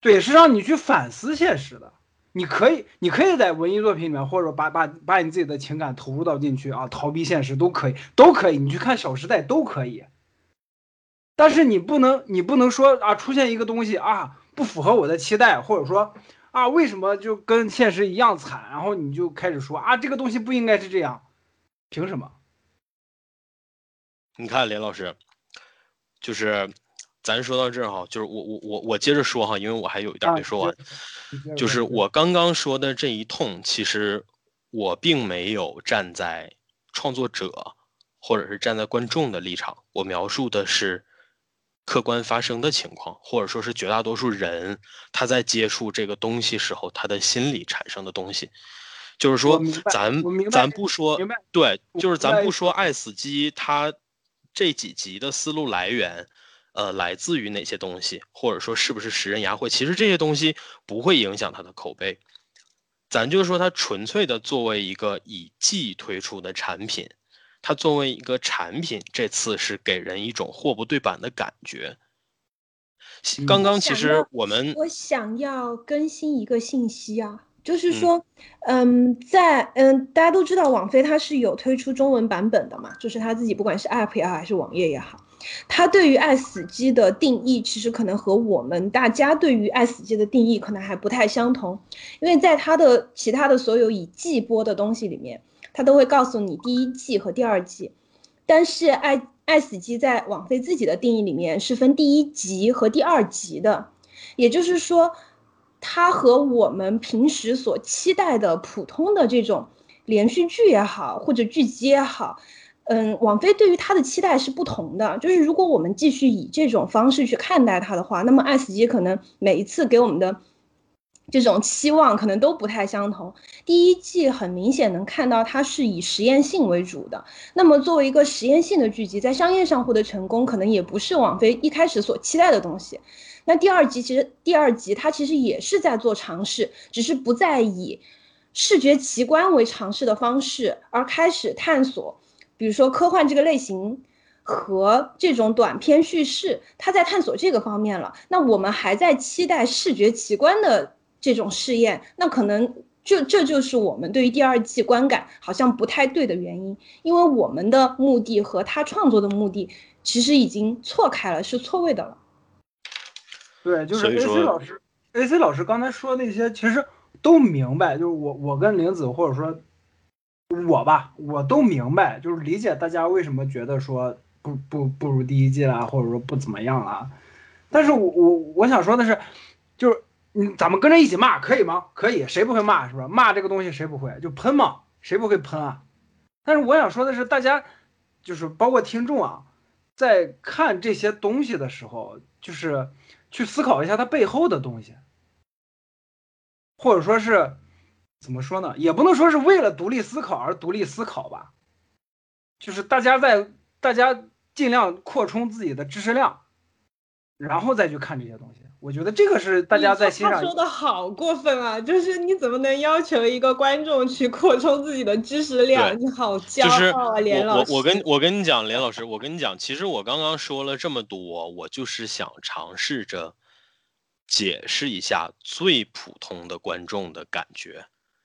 对，是让你去反思现实的。你可以，你可以在文艺作品里面，或者把把把你自己的情感投入到进去啊，逃避现实都可以，都可以。你去看《小时代》都可以。但是你不能，你不能说啊，出现一个东西啊不符合我的期待，或者说啊，为什么就跟现实一样惨？然后你就开始说啊，这个东西不应该是这样，凭什么？你看连老师，就是咱说到这儿哈，就是我我我我接着说哈，因为我还有一点啊没说完。就是我刚刚说的这一通，其实我并没有站在创作者或者是站在观众的立场，我描述的是客观发生的情况，或者说是绝大多数人他在接触这个东西时候他的心理产生的东西。就是说咱咱不说对，就是咱不说爱死机它这几集的思路来源，呃，来自于哪些东西，或者说是不是食人牙会，其实这些东西不会影响它的口碑。咱就说它纯粹的作为一个以季推出的产品，它作为一个产品，这次是给人一种货不对版的感觉。嗯刚刚其实我们我想要更新一个信息啊，就是嗯说，嗯，在嗯，大家都知道网飞它是有推出中文版本的嘛，就是它自己不管是 App 也好，还是网页也好，它对于爱死机的定义，其实可能和我们大家对于爱死机的定义可能还不太相同，因为在它的其他的所有已季播的东西里面，它都会告诉你第一季和第二季，但是爱爱死机在网飞自己的定义里面是分第一集和第二集的，也就是说，它和我们平时所期待的普通的这种连续剧也好，或者剧集也好，嗯，网飞对于它的期待是不同的。就是如果我们继续以这种方式去看待它的话，那么爱死机可能每一次给我们的这种期望可能都不太相同。第一季很明显能看到它是以实验性为主的，那么作为一个实验性的剧集，在商业上获得成功，可能也不是网飞一开始所期待的东西。那第二集其实第二集它其实也是在做尝试，只是不再以视觉奇观为尝试的方式，而开始探索，比如说科幻这个类型和这种短篇叙事，它在探索这个方面了。那我们还在期待视觉奇观的这种试验，那可能这这就是我们对于第二季观感好像不太对的原因，因为我们的目的和他创作的目的其实已经错开了，是错位的了。对，就是 AC 老师，AC 老师刚才说那些其实都明白，就是我我跟玲子或者说我吧，我都明白，就是理解大家为什么觉得说不不不如第一季啦，或者说不怎么样啦。但是我我我想说的是嗯，咱们跟着一起骂可以吗？可以，谁不会骂是吧？骂这个东西谁不会？就喷嘛，谁不会喷啊？但是我想说的是，大家就是包括听众啊，在看这些东西的时候，就是去思考一下它背后的东西，或者说是怎么说呢？也不能说是为了独立思考而独立思考吧，就是大家在大家尽量扩充自己的知识量，然后再去看这些东西。我觉得这个是大家在欣赏他说的好过分啊！就是你怎么能要求一个观众去扩充自己的知识量？对你好骄就是傲啊，连我老师。我我跟我跟你讲，连老师，我跟你讲，其实我刚刚说了这么多，我就是想尝试着解释一下最普通的观众的感觉，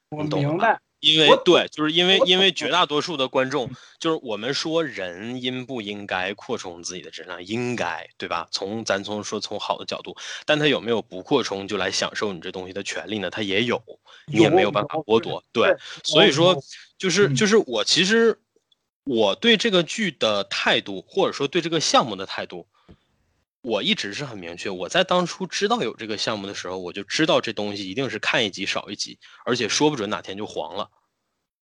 我明白，因为对，就是因为因为绝大多数的观众，就是我们说人应不应该扩充自己的质量，应该，对吧？从咱从说从好的角度，但他有没有不扩充就来享受你这东西的权利呢？他也有，你也没有办法剥夺，对对。所以说，就是嗯就是我其实我对这个剧的态度，或者说对这个项目的态度，我一直是很明确。我在当初知道有这个项目的时候，我就知道这东西一定是看一集少一集，而且说不准哪天就黄了。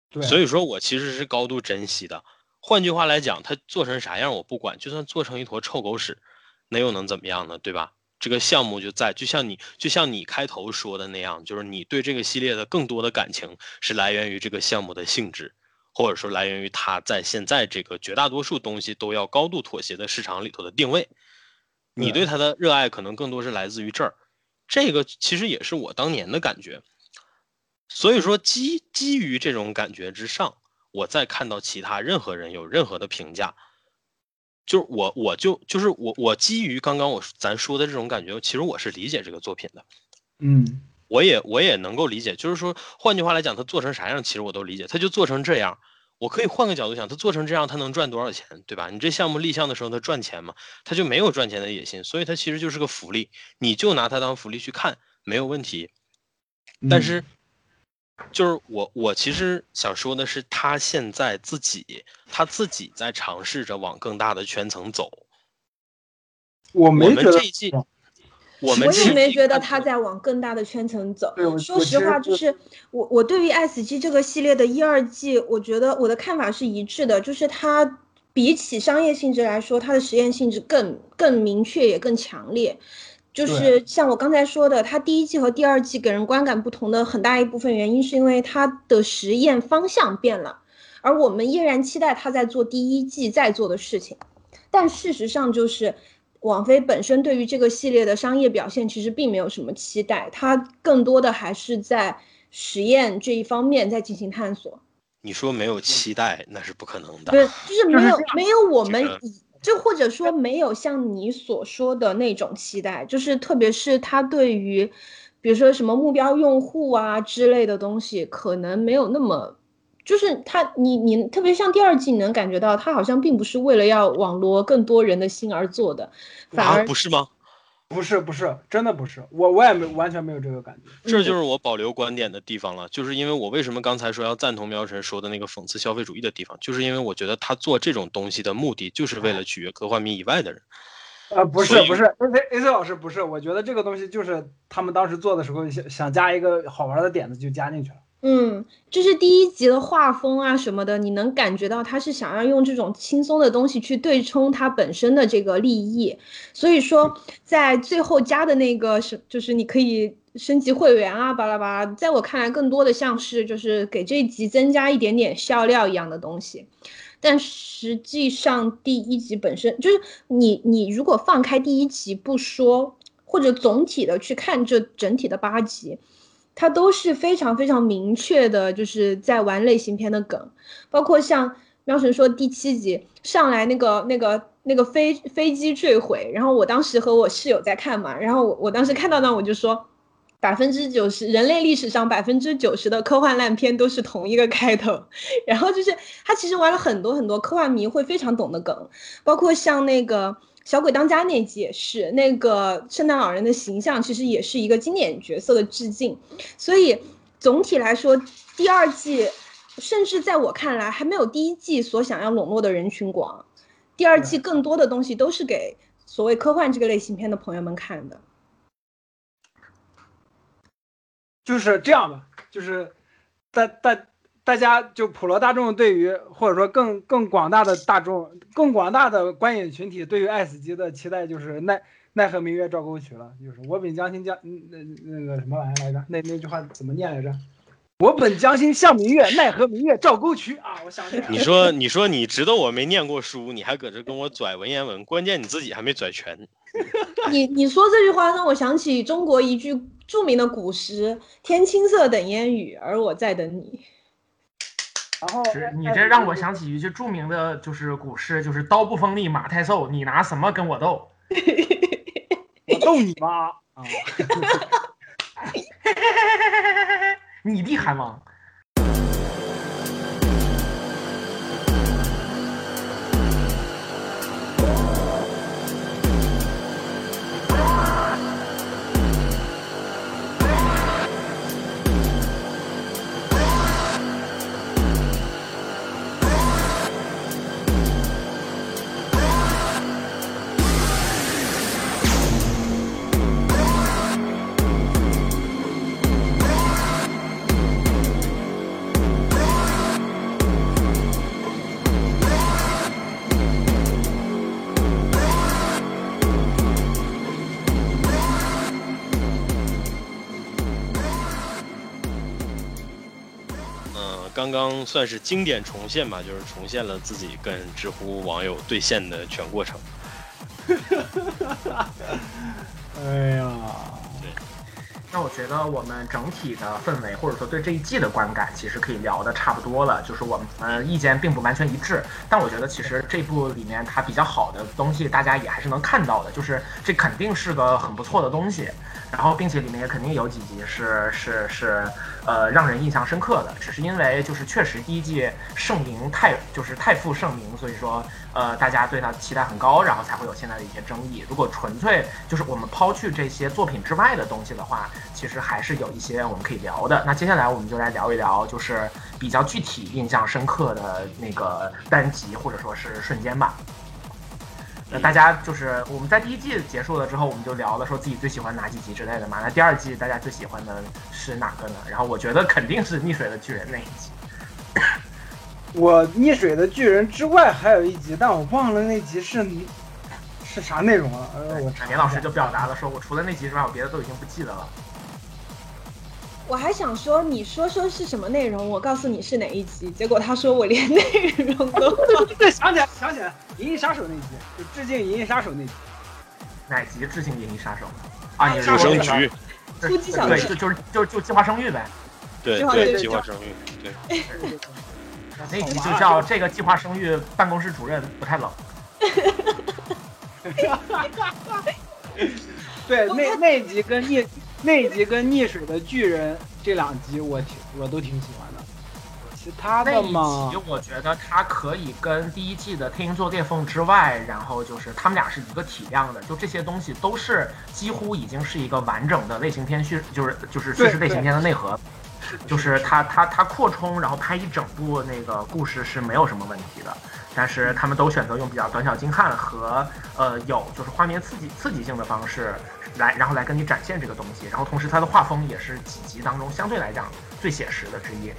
对，所以说我其实是高度珍惜的。换句话来讲，它做成啥样我不管，就算做成一坨臭狗屎，那又能怎么样呢？对吧？这个项目就在，就像你就像你开头说的那样，就是你对这个系列的更多的感情是来源于这个项目的性质，或者说来源于它在现在这个绝大多数东西都要高度妥协的市场里头的定位。你对他的热爱可能更多是来自于这儿，这个其实也是我当年的感觉。所以说基基于这种感觉之上，我再看到其他任何人有任何的评价，就是我我就就是我我基于刚刚我咱说的这种感觉，其实我是理解这个作品的，嗯，我也我也能够理解，就是说换句话来讲，他做成啥样，其实我都理解，他就做成这样。我可以换个角度想，他做成这样，他能赚多少钱，对吧？你这项目立项的时候，他赚钱吗？他就没有赚钱的野心，所以他其实就是个福利，你就拿他当福利去看，没有问题。嗯但是，就是我我其实想说的是，他现在自己他自己在尝试着往更大的圈层走。我们我没觉得这一季，我也没觉得他在往更大的圈层走。我说实话，就是我我对于 SG 这个系列的一二季，我觉得我的看法是一致的，就是它比起商业性质来说，它的实验性质更更明确也更强烈。就是像我刚才说的，它第一季和第二季给人观感不同的很大一部分原因，是因为它的实验方向变了，而我们依然期待他在做第一季在做的事情。但事实上就是，网飞本身对于这个系列的商业表现其实并没有什么期待，它更多的还是在实验这一方面在进行探索。你说没有期待，那是不可能的。对，就是没有没有我们这个以就或者说没有像你所说的那种期待，就是特别是他对于，比如说什么目标用户啊之类的东西，可能没有那么，就是他你你特别像第二季，你能感觉到他好像并不是为了要网罗更多人的心而做的，反啊，而不是吗？不是不是，真的不是，我我也没完全没有这个感觉。这就是我保留观点的地方了，就是因为我为什么刚才说要赞同喵晨说的那个讽刺消费主义的地方，就是因为我觉得他做这种东西的目的就是为了取悦科幻迷以外的人。呃，不是不是，A C A C 老师不是，我觉得这个东西就是他们当时做的时候想想加一个好玩的点子就加进去了。嗯，就是第一集的画风啊什么的，你能感觉到他是想要用这种轻松的东西去对冲它本身的这个利益，所以说在最后加的那个是，就是你可以升级会员啊，巴拉巴拉，在我看来更多的像是就是给这一集增加一点点笑料一样的东西，但实际上第一集本身就是你你如果放开第一集不说，或者总体的去看这整体的八集。它都是非常非常明确的，就是在玩类型片的梗，包括像喵神说第七集上来那个那个那个飞飞机坠毁，然后我当时和我室友在看嘛，然后我我当时看到那我就说，百分之九十人类历史上百分之九十的科幻烂片都是同一个开头，*laughs* 然后就是他其实玩了很多很多科幻迷会非常懂的梗，包括像那个。小鬼当家那集也是，那个圣诞老人的形象其实也是一个经典角色的致敬，所以总体来说，第二季甚至在我看来还没有第一季所想要笼络的人群广。第二季更多的东西都是给所谓科幻这个类型片的朋友们看的。就是这样吧，就是大大大家就普罗大众对于或者说更更广大的大众、更广大的观影群体对于爱死机的期待就是奈奈何明月照沟渠了，就是我本将心将嗯那那个什么玩意儿来着？那那句话怎么念来着？我本将心向明月，奈何明月照沟渠啊！我想起来了 *laughs* 你说，你说你知道我没念过书，你还搁这跟我拽文言文，关键你自己还没拽全。*laughs* 你你说这句话让我想起中国一句著名的古诗：“天青色等烟雨，而我在等你。然后是你这让我想起一句著名的就是古诗，就是“刀不锋利马太瘦，你拿什么跟我斗 *laughs* 我斗你妈啊！*laughs* 你弟韩王。刚刚算是经典重现吧，就是重现了自己跟知乎网友对线的全过程。哎呀，对那我觉得我们整体的氛围，或者说对这一季的观感，其实可以聊的差不多了。就是我们呃意见并不完全一致，但我觉得其实这部里面它比较好的东西，大家也还是能看到的。就是这肯定是个很不错的东西。然后并且里面也肯定有几集是是是呃让人印象深刻的，只是因为就是确实第一季盛名太就是太负盛名，所以说呃大家对它期待很高，然后才会有现在的一些争议。如果纯粹就是我们抛去这些作品之外的东西的话，其实还是有一些我们可以聊的。那接下来我们就来聊一聊，就是比较具体印象深刻的那个单集或者说是瞬间吧。那大家就是我们在第一季结束了之后，我们就聊了说自己最喜欢哪几集之类的嘛。那第二季大家最喜欢的是哪个呢？然后我觉得肯定是溺水的巨人那一集。*coughs* 我溺水的巨人之外还有一集，但我忘了那集是是啥内容了。呃，我查年老师就表达了说，我除了那集之外，我别的都已经不记得了。我还想说，你说说是什么内容，我告诉你是哪一集。结果他说我连内容都忘。对，想起来，想起来，《银翼杀手》那集，就致敬《银翼杀手》那集。哪集致敬《银翼杀手》？啊，你是有说那个声局，对，突击小队就就是就就计划生育呗。对计划对，生育计划生育，对，那集就叫这个计划生育办公室主任不太冷。对，那那一集跟溺 *laughs* 那一集跟溺水的巨人这两集我挺我都挺喜欢的。其他那一集，我觉得它可以跟第一季的《天鹰座裂缝》之外，然后就是他们俩是一个体量的，就这些东西都是几乎已经是一个完整的类型片叙，就是就是叙事类型片的内核。就是它它它扩充，然后拍一整部那个故事是没有什么问题的，但是他们都选择用比较短小精悍和呃有就是画面刺激刺激性的方式来，然后来跟你展现这个东西，然后同时它的画风也是几集当中相对来讲最写实的之一。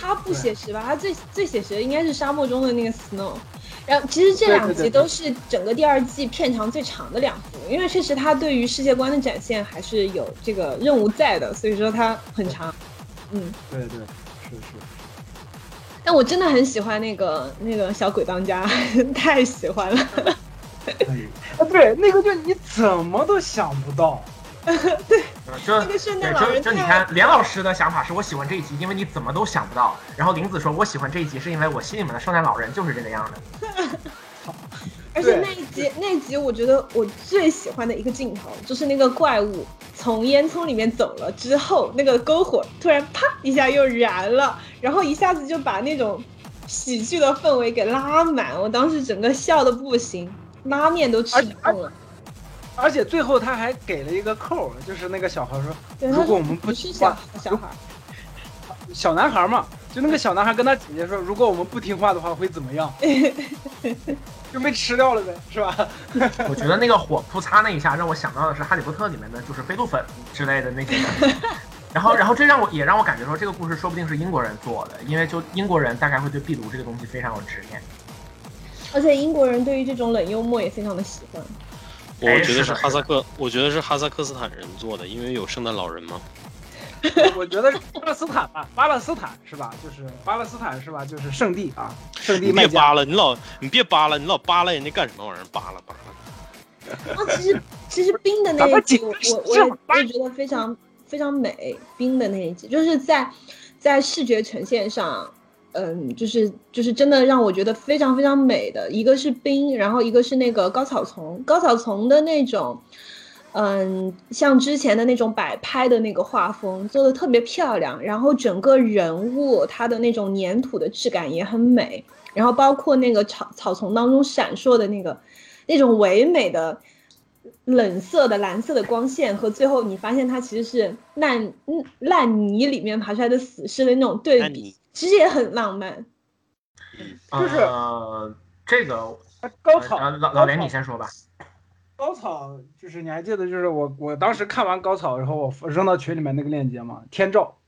他不写实吧？他最最写实的应该是沙漠中的那个 Snow。然后其实这两集都是整个第二季片长最长的两部，因为确实他对于世界观的展现还是有这个任务在的，所以说它很长。嗯，对对是是。但我真的很喜欢那个那个小鬼当家，*laughs* 太喜欢了。可 *laughs* 以。啊，对，那个就你怎么都想不到。*laughs* 对就那个圣诞对，老人就就你看，连老师的想法是我喜欢这一集，因为你怎么都想不到。然后林子说，我喜欢这一集是因为我心里面的圣诞老人就是这个样的。*laughs* 而且那一集那一集，我觉得我最喜欢的一个镜头就是那个怪物从烟囱里面走了之后，那个篝火突然啪一下又燃了，然后一下子就把那种喜剧的氛围给拉满。我当时整个笑的不行，拉面都吃而且不动了。而且最后他还给了一个扣，就是那个小孩说，如果我们不听话小小孩，小男孩嘛，就那个小男孩跟他姐姐说，如果我们不听话的话会怎么样？*laughs* 就被吃掉了呗，是吧？我觉得那个火扑擦那一下，让我想到的是《哈利波特》里面的就是飞度粉之类的那些人。*laughs* 然后，然后这让我也让我感觉说，这个故事说不定是英国人做的，因为就英国人大概会对壁炉这个东西非常有执念。而且英国人对于这种冷幽默也非常的喜欢。我觉得是哈萨克，我觉得是哈萨克斯坦人做的，因为有圣诞老人嘛。*laughs* 我觉得是巴勒斯坦吧，巴勒斯坦是吧？就是巴勒斯坦是吧？就是圣地啊，圣地你。别扒拉，你老你别扒拉，你老扒拉人家干什么玩意儿？扒拉扒拉。啊，其实其实冰的那一集，我我我是也我也觉得非常非常美。冰的那一集，就是在在视觉呈现上，嗯，就是就是真的让我觉得非常非常美的。一个是冰，然后一个是那个高草丛，高草丛的那种。嗯，像之前的那种摆拍的那个画风做的特别漂亮，然后整个人物它的那种粘土的质感也很美，然后包括那个草草丛当中闪烁的那个那种唯美的冷色的蓝色的光线，和最后你发现它其实是烂烂泥里面爬出来的死尸的那种对比，其实也很浪漫。就是呃，这个高草呃，老老连你先说吧。高草就是你还记得，就是我我当时看完高草，然后我扔到群里面那个链接吗，天照，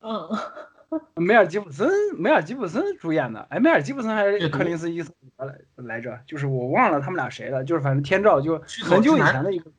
嗯，*laughs* 梅尔吉普森，梅尔吉普森主演的，哎，梅尔吉普森还是阅读柯林斯伊斯来来着，就是我忘了他们俩谁了，就是反正天照就很久以前的一个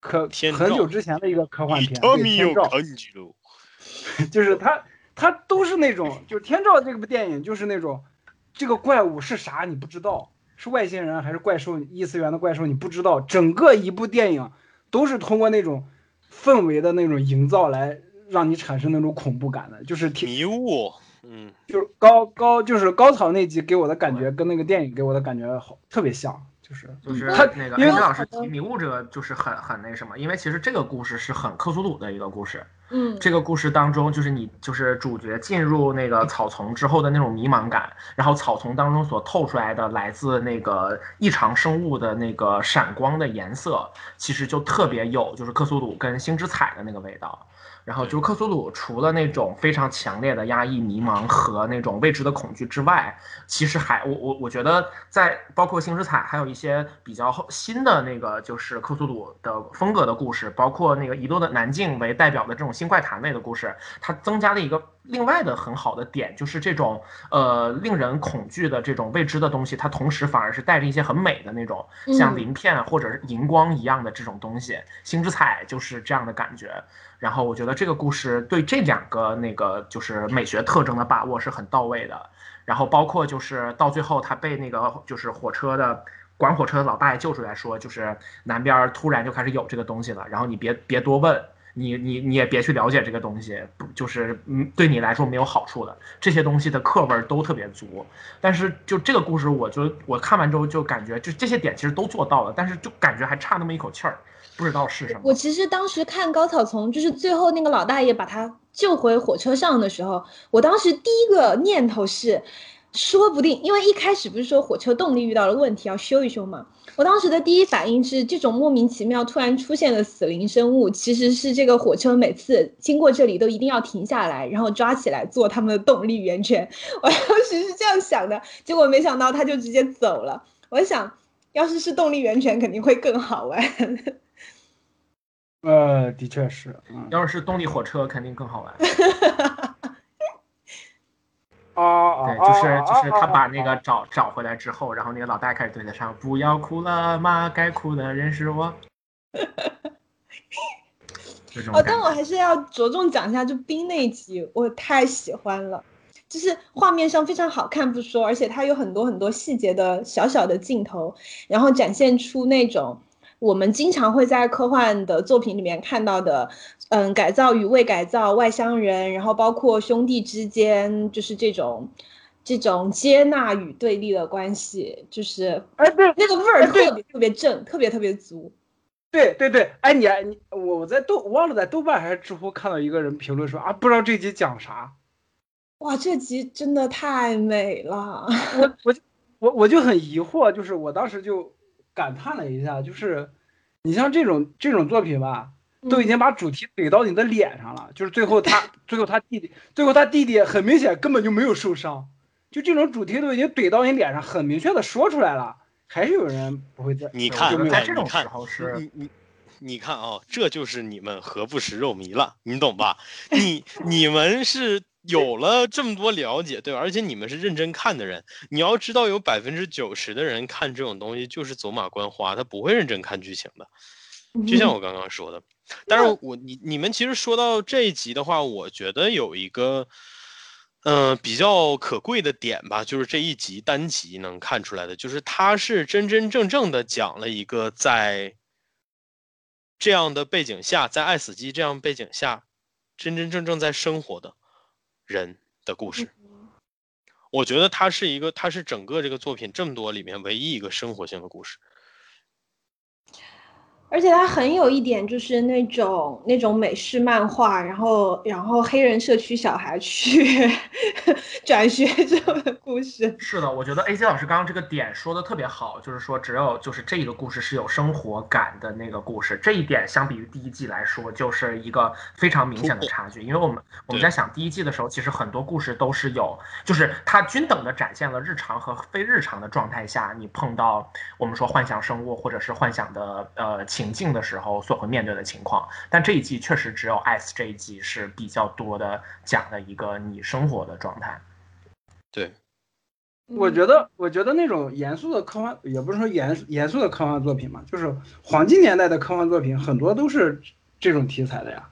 科很久之前的一个科幻片，天照，*laughs* 就是他他都是那种，就是天照这部电影就是那种，这个怪物是啥你不知道，是外星人还是怪兽，异次元的怪兽你不知道，整个一部电影都是通过那种氛围的那种营造来让你产生那种恐怖感的，就是挺迷雾。嗯，就是高高就是高草那集给我的感觉跟那个电影给我的感觉好特别像，就是就是他那个因为老师提迷雾这个就是很很那什么，因为其实这个故事是很克苏鲁的一个故事。嗯，这个故事当中，就是你就是主角进入那个草丛之后的那种迷茫感，然后草丛当中所透出来的来自那个异常生物的那个闪光的颜色，其实就特别有就是克苏鲁跟星之彩的那个味道。然后就是克苏鲁，除了那种非常强烈的压抑、迷茫和那种未知的恐惧之外，其实还我我我觉得在包括星之彩，还有一些比较新的那个就是克苏鲁的风格的故事，包括那个移动的南境为代表的这种新怪谈类的故事，它增加了一个另外的很好的点，就是这种呃令人恐惧的这种未知的东西，它同时反而是带着一些很美的那种像嗯鳞片或者是荧光一样的这种东西。星之彩就是这样的感觉。然后我觉得这个故事对这两个那个就是美学特征的把握是很到位的。然后包括就是到最后他被那个就是火车的管火车的老大爷救出来说，就是南边突然就开始有这个东西了，然后你别别多问。你你你也别去了解这个东西，不就是嗯对你来说没有好处的这些东西的课味儿都特别足，但是就这个故事，我就我看完之后就感觉就这些点其实都做到了，但是就感觉还差那么一口气儿，不知道是什么。我其实当时看高草丛，就是最后那个老大爷把他救回火车上的时候，我当时第一个念头是，说不定，因为一开始不是说火车动力遇到了问题要修一修嘛，我当时的第一反应是，这种莫名其妙突然出现的死灵生物，其实是这个火车每次经过这里都一定要停下来，然后抓起来做他们的动力源泉。我当时是这样想的，结果没想到他就直接走了。我想，要是是动力源泉，肯定会更好玩。呃，的确是，嗯要是是动力火车，肯定更好玩。*laughs* 啊啊，对，就是啊就是他把那啊个找找回来之后，然后那个老大开始对他唱：“不要哭了妈，该哭的人是我。*laughs* ”哦，但我还是要着重讲一下，就冰那一集，我太喜欢了。就是画面上非常好看不说，而且它有很多很多细节的小小的镜头，然后展现出那种我们经常会在科幻的作品里面看到的，嗯，改造与未改造、外乡人，然后包括兄弟之间，就是这种这种接纳与对立的关系，就是哎，对那个味儿特别特别正，特别特别足。对对对，哎，你你我我在豆我忘了在豆瓣还是知乎看到一个人评论说啊，不知道这集讲啥，哇，这集真的太美了。*laughs* 我我就我我就很疑惑，就是我当时就感叹了一下，就是你像这种这种作品吧，都已经把主题怼到你的脸上了，就是最后他 *laughs* 最后他弟弟最后他弟弟很明显根本就没有受伤，就这种主题都已经怼到你脸上，很明确的说出来了，还是有人不会在。你看，在这种你看时候是你你你看啊、这就是你们何不食肉糜了，你懂吧？你 *laughs* 你们是有了这么多了解，对吧？而且你们是认真看的人，你要知道，有百分之九十的人看这种东西就是走马观花，他不会认真看剧情的。就像我刚刚说的，但是我你你们其实说到这一集的话，我觉得有一个。嗯、比较可贵的点吧，就是这一集单集能看出来的，就是它是真真正正的讲了一个在这样的背景下，在爱死机这样背景下，真真正正在生活的人的故事。我觉得它是一个，它是整个这个作品这么多里面唯一一个生活性的故事。而且它很有一点就是那种那种美式漫画，然后然后黑人社区小孩去 *laughs* 转学这样的故事。是的，我觉得 A C 老师刚刚这个点说的特别好，就是说只有就是这个故事是有生活感的那个故事，这一点相比于第一季来说，就是一个非常明显的差距。因为我们我们在想第一季的时候，其实很多故事都是有，就是它均等的展现了日常和非日常的状态下，你碰到我们说幻想生物或者是幻想的呃情境的时候所会面对的情况。但这一季确实只有 S 这一季是比较多的讲的一个你生活的状态。对，我觉得，我觉得那种严肃的科幻，也不是说严严肃的科幻作品嘛，就是黄金年代的科幻作品，很多都是这种题材的呀，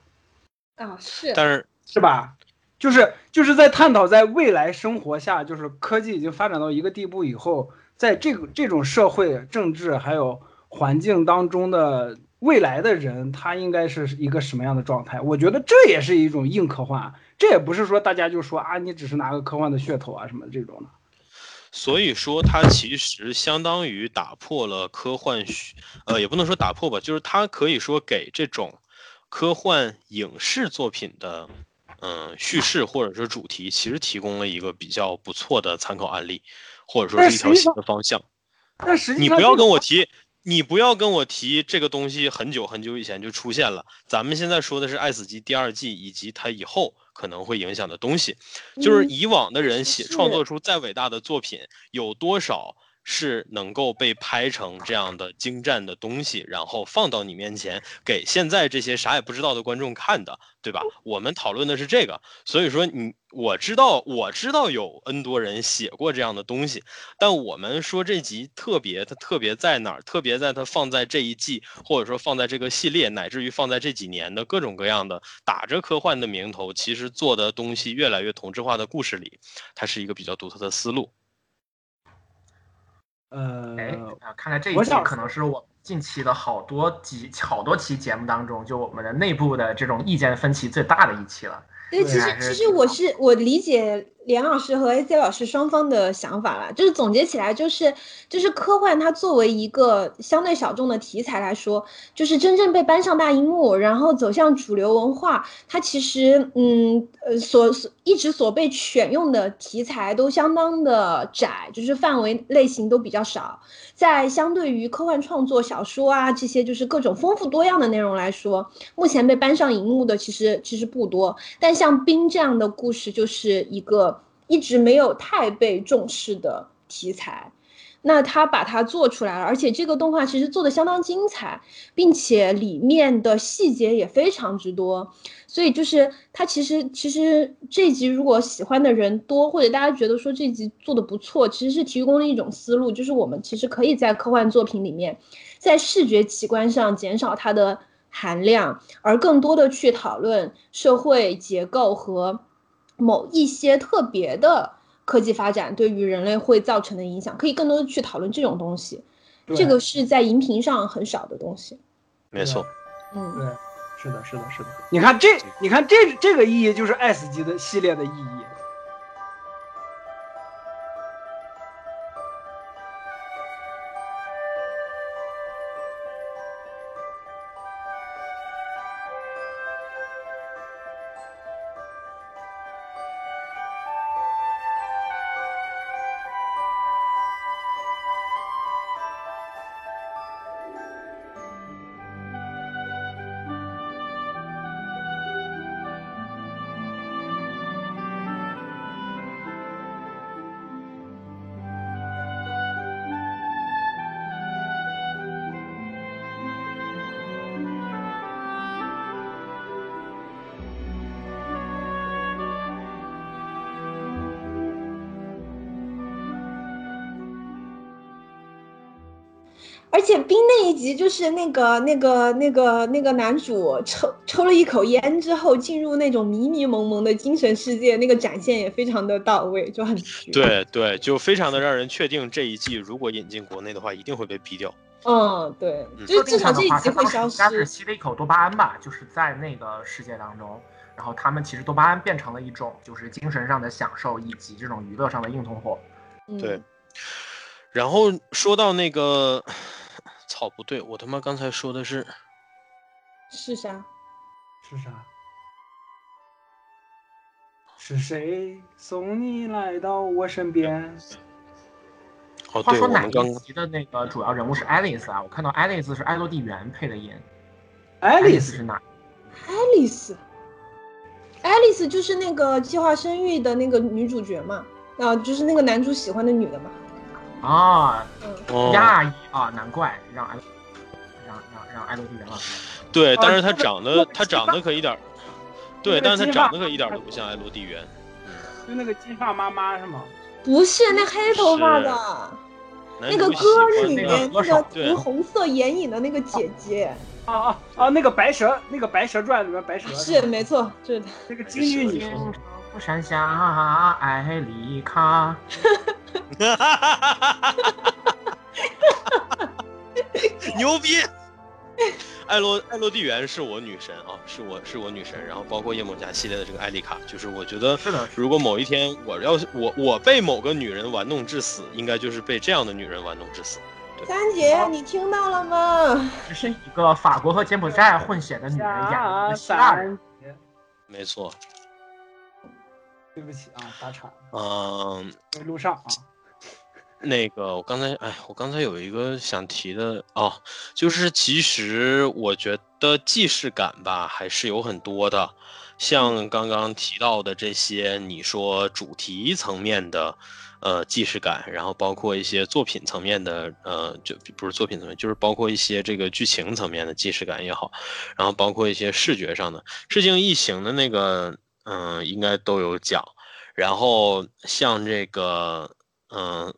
啊，是但是是吧？就是就是在探讨在未来生活下，就是科技已经发展到一个地步以后，在这个这种社会、政治还有环境当中的未来的人，他应该是一个什么样的状态？我觉得这也是一种硬科幻，这也不是说大家就说啊，你只是拿个科幻的噱头啊什么这种的。所以说它其实相当于打破了科幻虚，呃，也不能说打破吧，就是它可以说给这种科幻影视作品的，嗯，叙事或者是主题，其实提供了一个比较不错的参考案例，或者说是一条新的方向。但实际上你不要跟我提，你不要跟我提这个东西很久很久以前就出现了。咱们现在说的是《爱死机》第二季以及它以后可能会影响的东西，就是嗯以往的人写创作出再伟大的作品，有多少是能够被拍成这样的精湛的东西，然后放到你面前给现在这些啥也不知道的观众看的，对吧？我们讨论的是这个，所以说你我知道我知道有 N 多人写过这样的东西，但我们说这集特别，它特别在哪？特别在它放在这一季，或者说放在这个系列，乃至于放在这几年的各种各样的打着科幻的名头，其实做的东西越来越同质化的故事里，它是一个比较独特的思路。呃，哎，啊，看来这一期可能是我近期的好多集、好多期节目当中，就我们的内部的这种意见分歧最大的一期了。对，其实其实我是我理解连老师和 AC 老师双方的想法啦，就是总结起来就是就是科幻它作为一个相对小众的题材来说，就是真正被搬上大荧幕，然后走向主流文化，它其实嗯呃所所一直所被选用的题材都相当的窄，就是范围类型都比较少。在相对于科幻创作、小说啊这些就是各种丰富多样的内容来说，目前被搬上荧幕的其实其实不多。但像冰这样的故事，就是一个一直没有太被重视的题材。那他把它做出来了，而且这个动画其实做的相当精彩，并且里面的细节也非常之多。所以就是它其实其实这集如果喜欢的人多，或者大家觉得说这集做的不错，其实是提供了一种思路，就是我们其实可以在科幻作品里面，在视觉奇观上减少它的含量，而更多的去讨论社会结构和某一些特别的科技发展对于人类会造成的影响，可以更多的去讨论这种东西。这个是在荧屏上很少的东西。没错，嗯，对，是的，是的，是的。你看这，你看这这个意义就是 S 级的系列的意义。集就是那个那个那个那个男主抽抽了一口烟之后进入那种迷迷蒙蒙的精神世界，那个展现也非常的到位，就很。，对对，就非常的让人确定这一季如果引进国内的话，一定会被毙掉。嗯，对，嗯就是至少这一集会消失。吸了一口多巴胺吧，就是在那个世界当中，然后他们其实多巴胺变成了一种就是精神上的享受以及这种娱乐上的硬通货。嗯对，然后说到那个，操，不对，我他妈刚才说的是，是啥？是啥？是谁送你来到我身边？哦，对，话说哪我们刚一集的那个主要人物是爱丽丝啊？我看到爱丽丝是艾洛蒂园配的音，爱丽丝丝是哪？爱丽丝，爱丽丝就是那个计划生育的那个女主角嘛，啊，就是那个男主喜欢的女的嘛。啊，亚裔啊，难怪让艾让让让艾洛蒂园老师。对，但是他长这个得他长得可一点儿，对，那个但是他长得可一点儿都不像艾洛蒂园。就那个金发妈妈是吗？不是那黑头发的，那个歌里面那个涂红色眼影的那个姐姐，啊啊啊！那个白蛇，那个白蛇传里面白蛇是没错，就是她。那个京剧女山下艾丽卡，哈哈 *laughs* 牛逼！艾洛艾洛蒂园是我女神啊，是我是我女神。然后包括夜魔侠系列的这个艾丽卡，就是我觉得是的如果某一天我要是我我被某个女人玩弄致死，应该就是被这样的女人玩弄致死。三姐，你听到了吗？这是一个法国和柬埔寨混血的女人演的希腊人。没错，对不起啊，打岔，嗯，没录上啊。那个，我刚才，哎，我刚才有一个想提的哦，就是其实我觉得既视感吧，还是有很多的，像刚刚提到的这些，你说主题层面的，呃，既视感，然后包括一些作品层面的，呃，就不是作品层面，就是包括一些这个剧情层面的既视感也好，然后包括一些视觉上的，致敬异形的那个，嗯、应该都有讲，然后像这个，嗯、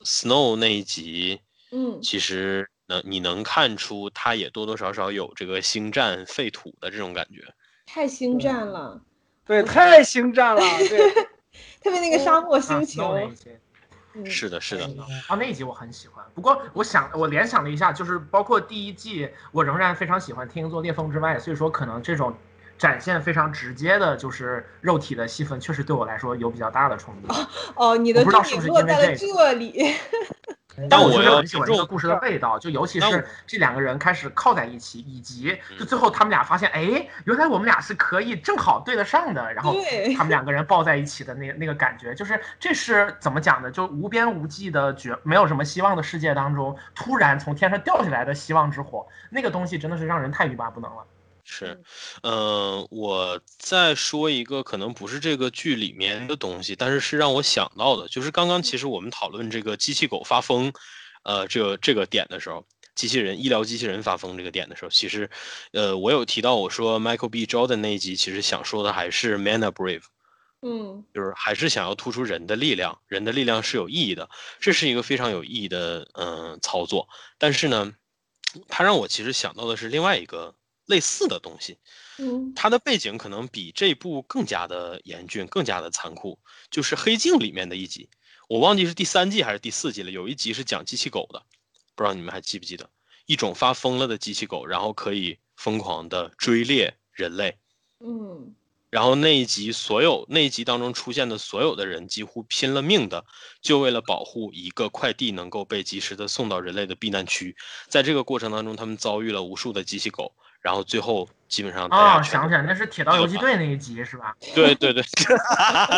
Snow 那一集，嗯。其实能你能看出，它也多多少少有这个星战废土的这种感觉。太星战。了，对，太星战了，对，*laughs* 特别那个沙漠啊星球是的，是的，啊，那一集我很喜欢。不过我想，我联想了一下，就是包括第一季，我仍然非常喜欢《天鹰座裂缝之外》，所以说可能这种展现非常直接的，就是肉体的戏份，确实对我来说有比较大的冲击。*laughs* 哦，你的我不知道重是不是因为点落在了这这里。*laughs* 但我我要确实很喜欢这个故事的味道，就尤其是这两个人开始靠在一起，以及就嗯最后他们俩发现，哎，原来我们俩是可以正好对得上的，然后他们两个人抱在一起的那那个感觉，就是这是怎么讲的？就无边无际的绝没有什么希望的世界当中，突然从天上掉下来的希望之火，那个东西真的是让人太欲罢不能了。是，嗯、我再说一个可能不是这个剧里面的东西，但是是让我想到的，就是刚刚其实我们讨论这个机器狗发疯，呃，这个这个点的时候，机器人医疗机器人发疯这个点的时候，其实，呃，我有提到我说 Michael B. Jordan 那一集，其实想说的还是 Man a Brave。嗯就是还是想要突出人的力量，人的力量是有意义的，这是一个非常有意义的嗯、呃操作。但是呢，它让我其实想到的是另外一个类似的东西，嗯它的背景可能比这部更加的严峻，更加的残酷，就是《黑镜》里面的一集，我忘记是第三季还是第四季了，有一集是讲机器狗的，不知道你们还记不记得？一种发疯了的机器狗，然后可以疯狂的追猎人类。嗯然后那一集所有那一集当中出现的所有的人几乎拼了命的，就为了保护一个快递能够被及时的送到人类的避难区。在这个过程当中，他们遭遇了无数的机器狗，然后最后基本上大啊、想起来那是铁道游击队那一集是吧？对对对，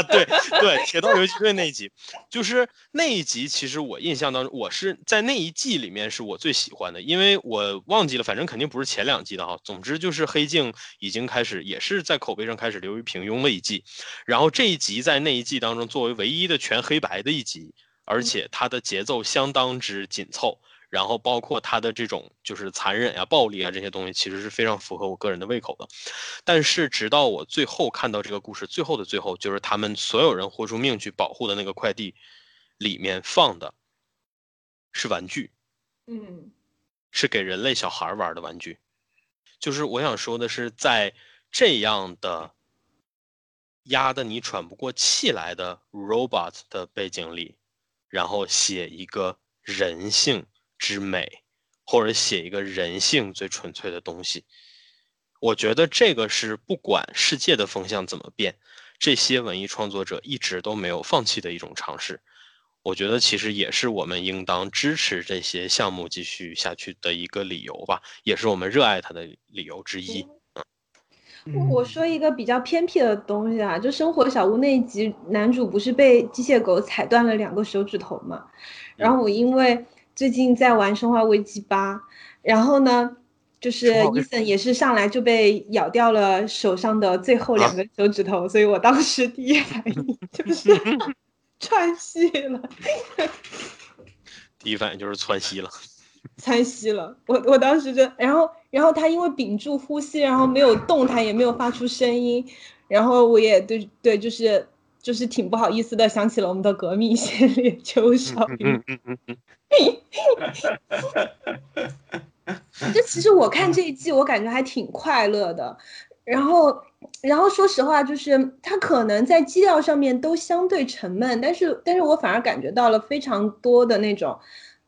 对 *laughs* 对，铁道游击队那一集，就是那一集，其实我印象当中，我是在那一季里面是我最喜欢的，因为我忘记了，反正肯定不是前两季的哈。总之就是黑镜已经开始，也是在口碑上开始流于平庸的一季，然后这一集在那一季当中作为唯一的全黑白的一集，而且它的节奏相当之紧凑。然后包括它的这种就是残忍呀、暴力啊这些东西，其实是非常符合我个人的胃口的。但是直到我最后看到这个故事最后的最后，就是他们所有人豁出命去保护的那个快递，里面放的是玩具，嗯是给人类小孩玩的玩具。就是我想说的是，在这样的压得你喘不过气来的 robot 的背景里，然后写一个人性之美，或者写一个人性最纯粹的东西。我觉得这个是不管世界的风向怎么变，这些文艺创作者一直都没有放弃的一种尝试。我觉得其实也是我们应当支持这些项目继续下去的一个理由吧，也是我们热爱它的理由之一。嗯我说一个比较偏僻的东西啊，就《生活小屋》那一集，男主不是被机械狗踩断了两个手指头嘛？然后我因为最近在玩《生化危机八》，然后呢，就是伊森也是上来就被咬掉了手上的最后两个手指头，所以我当时第一反应 *laughs* 就是 *laughs* 串戏了，第一反应就是窜稀了。*laughs* 窜稀了。我我当时就，然后然后他因为屏住呼吸，然后没有动弹，也没有发出声音，然后我也对对，就是就是挺不好意思的，想起了我们的革命先烈邱少云。嗯嗯嗯嗯，*laughs* 就其实我看这一季，我感觉还挺快乐的。然后，然后说实话，就是他可能在基调上面都相对沉闷，但是，但是我反而感觉到了非常多的那种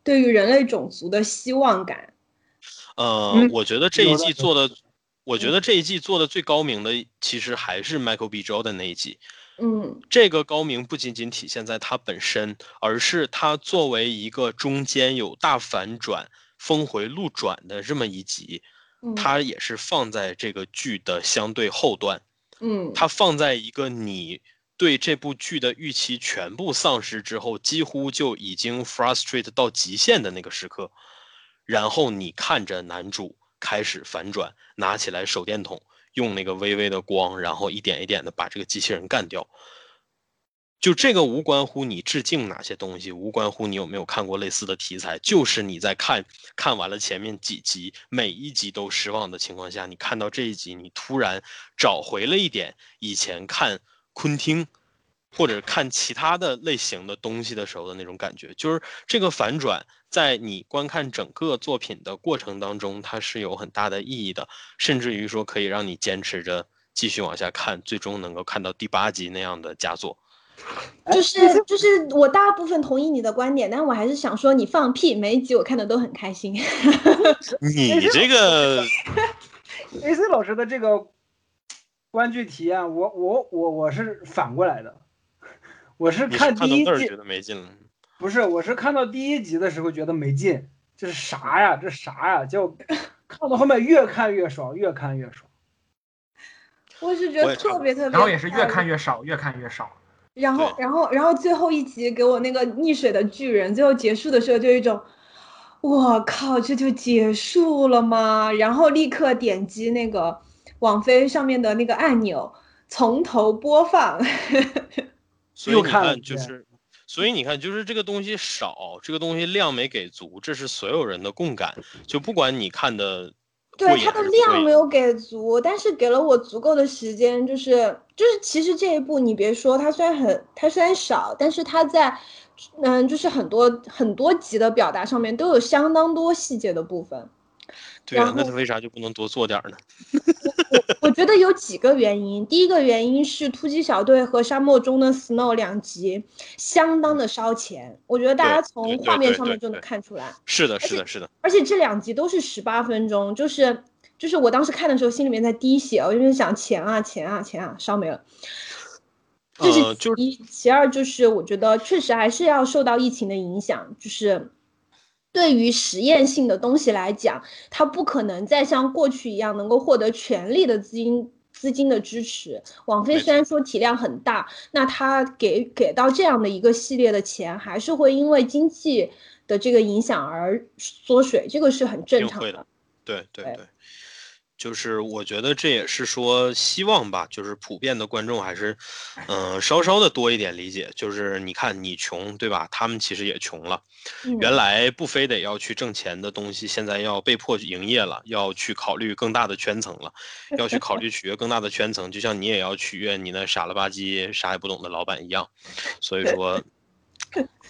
对于人类种族的希望感。呃，嗯我觉得这一季做的，我觉得这一季做的最高明的，其实还是 Michael B. Jordan 那一季。嗯这个高明不仅仅体现在它本身，而是它作为一个中间有大反转、峰回路转的这么一集，嗯，它也是放在这个剧的相对后段，嗯。它放在一个你对这部剧的预期全部丧失之后，几乎就已经 frustrate 到极限的那个时刻，然后你看着男主开始反转，拿起来手电筒，用那个微微的光，然后一点一点的把这个机器人干掉。就这个无关乎你致敬哪些东西，无关乎你有没有看过类似的题材，就是你在看看完了前面几集，每一集都失望的情况下，你看到这一集，你突然找回了一点以前看昆汀或者看其他的类型的东西的时候的那种感觉，就是这个反转，在你观看整个作品的过程当中，它是有很大的意义的，甚至于说可以让你坚持着继续往下看，最终能够看到第八集那样的佳作。就是就是我大部分同意你的观点，但我还是想说你放屁，每一集我看的都很开心。*laughs* 你这个 AC 老师的这个观剧体验，我我我我是反过来的，我是看第一季看到那儿觉，得没劲了。不是，我是看到第一集的时候觉得没劲，这是啥呀？这啥呀？结果 *laughs* 看到后面越看越爽，越看越爽。我是觉得特别特别，然后也是越看越少，越看越少。然后，然后，然后最后一集给我那个溺水的巨人，最后结束的时候就有一种，我靠，这就结束了吗？然后立刻点击那个网飞上面的那个按钮，从头播放。*laughs* 又所以你看，就是，所以你看，就是这个东西少，这个东西量没给足，这是所有人的共感。就不管你看的对，瘾它的量没有给足，但是给了我足够的时间，就是就是，其实这一部你别说，它虽然很，它虽然少，但是它在，嗯，就是很多很多集的表达上面都有相当多细节的部分。对啊那他为啥就不能多做点儿呢？*laughs* 我觉得有几个原因，第一个原因是突击小队和沙漠中的 Snow 两集相当的烧钱，我觉得大家从画面上面就能看出来。是的，是的，是的。而且这两集都是十八分钟，就是就是我当时看的时候心里面在滴血，我就是想钱啊钱啊钱啊烧没了。这是呃就其一，其二就是我觉得确实还是要受到疫情的影响，就是对于实验性的东西来讲，它不可能再像过去一样能够获得全力的资金。资金的支持，网飞虽然说体量很大，那它给给到这样的一个系列的钱，还是会因为经济的这个影响而缩水，这个是很正常的对对对，就是我觉得这也是说希望吧，就是普遍的观众还是，嗯、稍稍的多一点理解。就是你看你穷对吧？他们其实也穷了，嗯原来不非得要去挣钱的东西，现在要被迫营业了，要去考虑更大的圈层了，要去考虑取悦更大的圈层，就像你也要取悦你那傻了吧唧、啥也不懂的老板一样。所以说，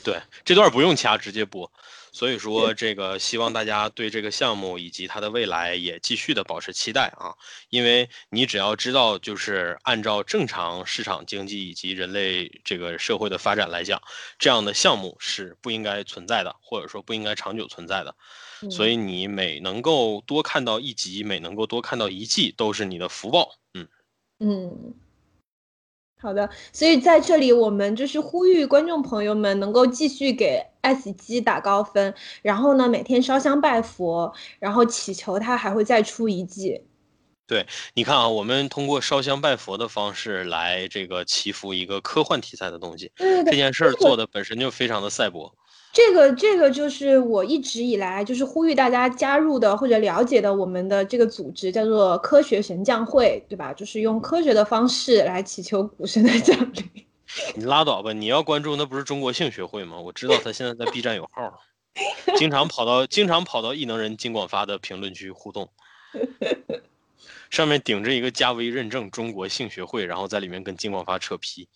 对这段不用掐，直接播。所以说，这个希望大家对这个项目以及它的未来也继续的保持期待啊，因为你只要知道，就是按照正常市场经济以及人类这个社会的发展来讲，这样的项目是不应该存在的，或者说不应该长久存在的。所以你每能够多看到一集，每能够多看到一季，都是你的福报。嗯，嗯，好的，所以在这里我们就是呼吁观众朋友们能够继续给 S 机打高分，然后呢每天烧香拜佛，然后祈求他还会再出一季。对你看啊，我们通过烧香拜佛的方式来这个祈福一个科幻题材的东西，对对对，这件事儿做的本身就非常的赛博。这个这个就是我一直以来就是呼吁大家加入的或者了解的我们的这个组织叫做科学神将会，对吧？就是用科学的方式来祈求股神的降临。*laughs* 你拉倒吧，你要关注那不是中国性学会吗？我知道他现在在 B 站有号，经常跑到经常跑到异能人金广发的评论区互动，上面顶着一个加微认证中国性学会，然后在里面跟金广发扯皮。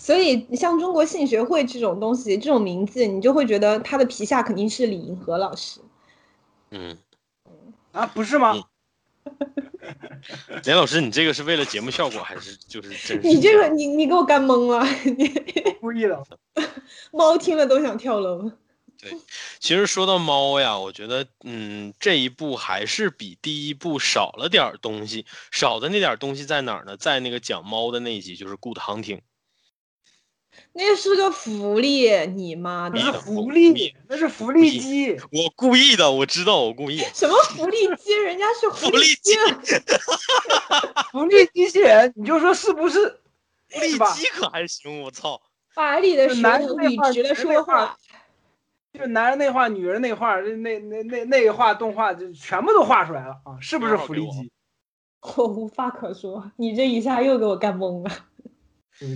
所以像中国性学会这种东西，这种名字，你就会觉得他的皮下肯定是李银河老师。嗯，啊，不是吗？连老师，你这个是为了节目效果，还是就是真实？你这个，你你给我干懵了，你故意的。*laughs* 猫听了都想跳楼。对其实说到猫呀，我觉得，嗯，这一部还是比第一部少了点东西。少的那点东西在哪儿呢？在那个讲猫的那一集，就是 Good Hunting。那是个福利，你妈的那！是福利，那是福利机。我故意的，我知道我故意。什么福利机？人家是福利机机，*laughs* 福利机器人，你就说是不是？福利机可还行，我操！把里的男头人那话。就男人那话，女人那话，那那那那那一画动画就全部都画出来了啊！是不是福利机？我无话可说，你这一下又给我干懵了。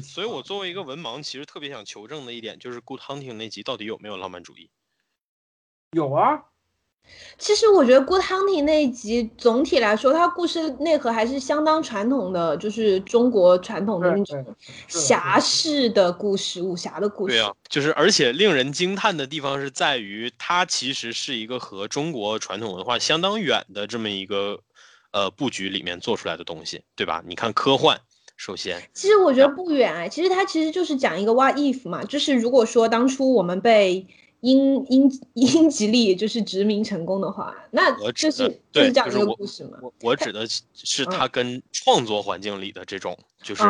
所以我作为一个文盲，其实特别想求证的一点就是《Good Hunting》那集到底有没有浪漫主义？有啊，其实我觉得《Good Hunting》那一集总体来说，它故事内核还是相当传统的，就是中国传统的那种侠士的故事，武侠的故事。对啊，就是而且令人惊叹的地方是在于，它其实是一个和中国传统文化相当远的这么一个呃布局里面做出来的东西，对吧？你看科幻，首先其实我觉得不远哎，其实它其实就是讲一个 what if 嘛，就是如果说当初我们被英英英吉利就是殖民成功的话，那我就是就对是这样一个故事嘛。我我指的是是嗯它跟创作环境里的这种，就是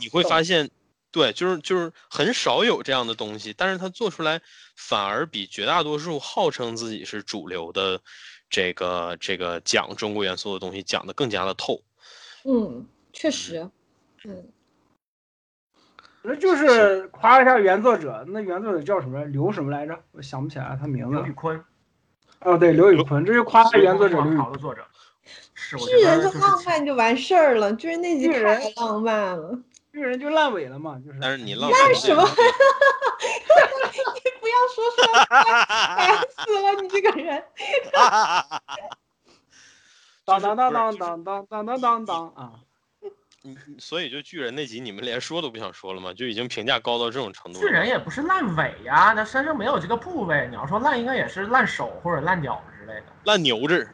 你会发现，对，就是就是很少有这样的东西，但是它做出来反而比绝大多数号称自己是主流的这个这个讲中国元素的东西讲的更加的透。嗯，确实，嗯，那就是夸一下原作者。那原作者叫什么？刘什么来着？我想不起来他名字刘宇。坤，哦，对，刘宇坤，这就夸原作者刘宇昆。王朝的作者，是人就浪漫就完事儿了，巨人那集巨人太浪漫了。这个人就烂尾了嘛，就是。但是你浪那漫什么 *laughs* 你不要说出来，烦死了，你这个人。*laughs* 当当当当当当当当当当啊！你所以就巨人那集你们连说都不想说了吗？就已经评价高到这种程度巨。人也不是烂尾呀，他身上没有这个部位。你要说烂，应该也是烂手或者烂脚之类的。烂牛子，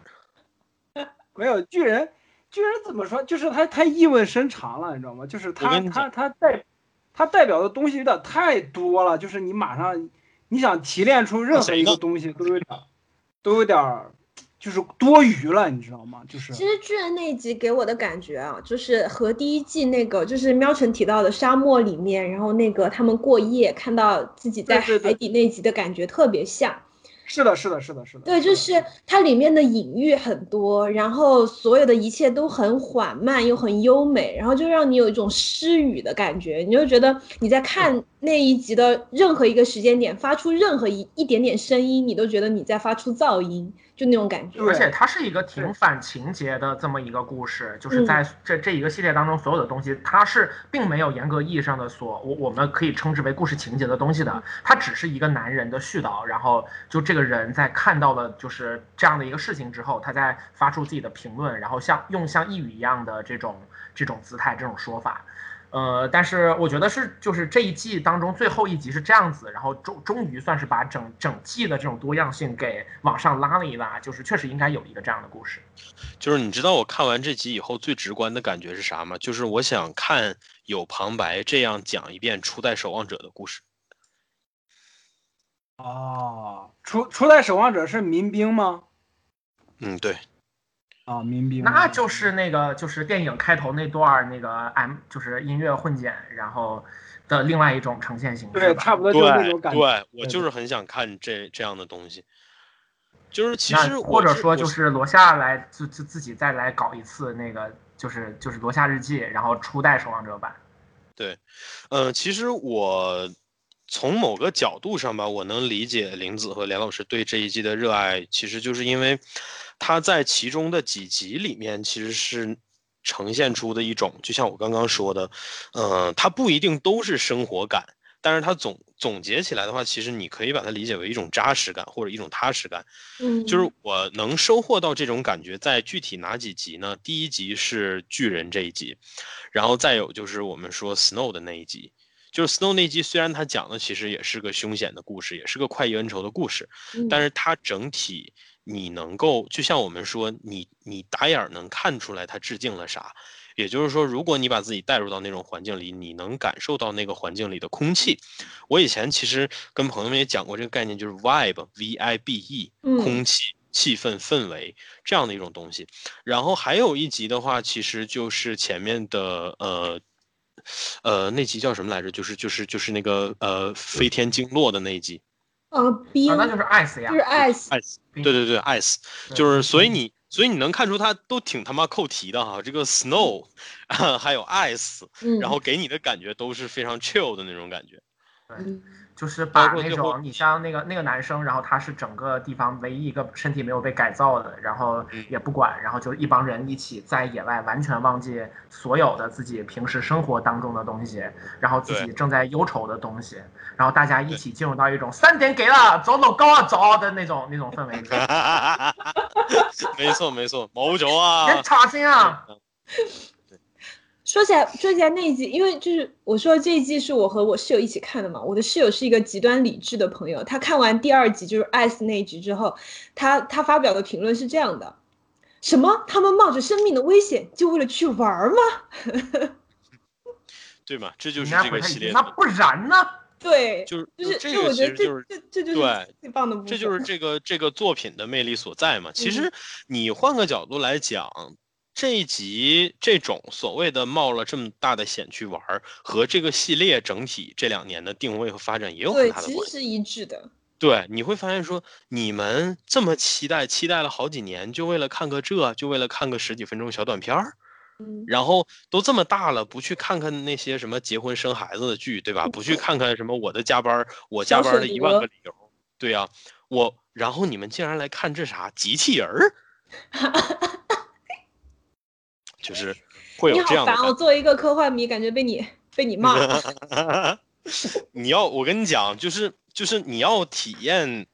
*laughs* 没有巨人，巨人怎么说？就是他太意味深长了，你知道吗？就是他他他代他代表的东西有点太多了，就是你马上你想提炼出任何一个东西都有点都有点儿就是多余了，你知道吗？就是其实巨人那一集给我的感觉啊，就是和第一季那个就是喵晨提到的沙漠里面，然后那个他们过夜看到自己在海底那集的感觉特别像。是的，是的，是的，是的。对，就是它里面的隐喻很多，然后所有的一切都很缓慢又很优美，然后就让你有一种失语的感觉，你就觉得你在看那一集的任何一个时间点发出任何一一点点声音，你都觉得你在发出噪音，就那种感觉。而且它是一个挺反情节的这么一个故事，就是嗯在这这一个系列当中，所有的东西它是并没有严格意义上的所我我们可以称之为故事情节的东西的，它只是一个男人的絮叨，然后就这这个人在看到了就是这样的一个事情之后，他在发出自己的评论，然后像用像一语一样的这种这种姿态这种说法。呃，但是我觉得是，就是这一季当中最后一集是这样子，然后终终于算是把整整季的这种多样性给往上拉了一拉，就是确实应该有一个这样的故事。就是你知道我看完这集以后最直观的感觉是啥吗？就是我想看有旁白这样讲一遍初代守望者的故事。哦，初初代守望者是民兵吗？嗯，对，啊，民兵。那就是那个就是电影开头那段儿那个 M 就是音乐混剪，然后的另外一种呈现形式对，差不多就是那种感觉。对，我就是很想看这这样的东西。就是其那实或者说就是罗夏来自自自己再来搞一次那个就是就是罗夏日记，然后初代守望者版。对呃，其实我从某个角度上吧，我能理解林子和连老师对这一季的热爱，其实就是因为他在其中的几集里面，其实是呈现出的一种，就像我刚刚说的，呃，它不一定都是生活感，但是它总总结起来的话，其实你可以把它理解为一种扎实感或者一种踏实感。嗯，就是我能收获到这种感觉，在具体哪几集呢？第一集是巨人这一集，然后再有就是我们说 Snow 的那一集。就是 Snow 那一集，虽然它讲的其实也是个凶险的故事，也是个快意恩仇的故事，嗯但是它整体你能够，就像我们说，你你打眼儿能看出来它致敬了啥，也就是说，如果你把自己带入到那种环境里，你能感受到那个环境里的空气。我以前其实跟朋友们也讲过这个概念，就是 vibe，v i b e，嗯空气、气氛、氛围这样的一种东西。然后还有一集的话，其实就是前面的呃。呃，那集叫什么来着？就是就是就是那个呃飞天经络的那一集，呃，冰啊，那就是 ice 呀，就是 ice，ice，对对对，ice，就是所以你所以你能看出它都挺他妈扣题的哈，这个 snow，还有 ice，嗯，然后给你的感觉都是非常 chill 的那种感觉。嗯就是把那种你像那个那个男生，然后他是整个地方唯一一个身体没有被改造的，然后嗯。也不管，然后就一帮人一起在野外完全忘记所有的自己平时生活当中的东西，然后自己正在忧愁的东西，然后大家一起进入到一种三点给了，走走高啊走的那种那种氛围里，*laughs* 没错没错，毛轴啊。人，插心啊，说起来，说起来那一集，因为就是我说这一季是我和我室友一起看的嘛，我的室友是一个极端理智的朋友，他看完第二集就是 ice 那一集之后，他他发表的评论是这样的：什么？他们冒着生命的危险就为了去玩儿吗？*laughs* 对嘛？这就是这个系列那不然呢？*laughs* 对，就是就是这个就我觉得这其实就是这这就是对最棒的部分，这就是这个这个作品的魅力所在嘛。其实你换个角度来讲，这一集这种所谓的冒了这么大的险去玩，和这个系列整体这两年的定位和发展也有很，大的关系。其实是一致的。对，你会发现说，你们这么期待，期待了好几年，就为了看个这，就为了看个十几分钟小短片儿，嗯，然后都这么大了，不去看看那些什么结婚生孩子的剧，对吧？不去看看什么我的加班儿，我加班儿的一万个理由，对呀、我，然后你们竟然来看这啥机器人儿，*laughs* 就是会你有这样好烦，我作为一个科幻迷，感觉被你被你骂。*laughs* 你要我跟你讲，就是就是你要体验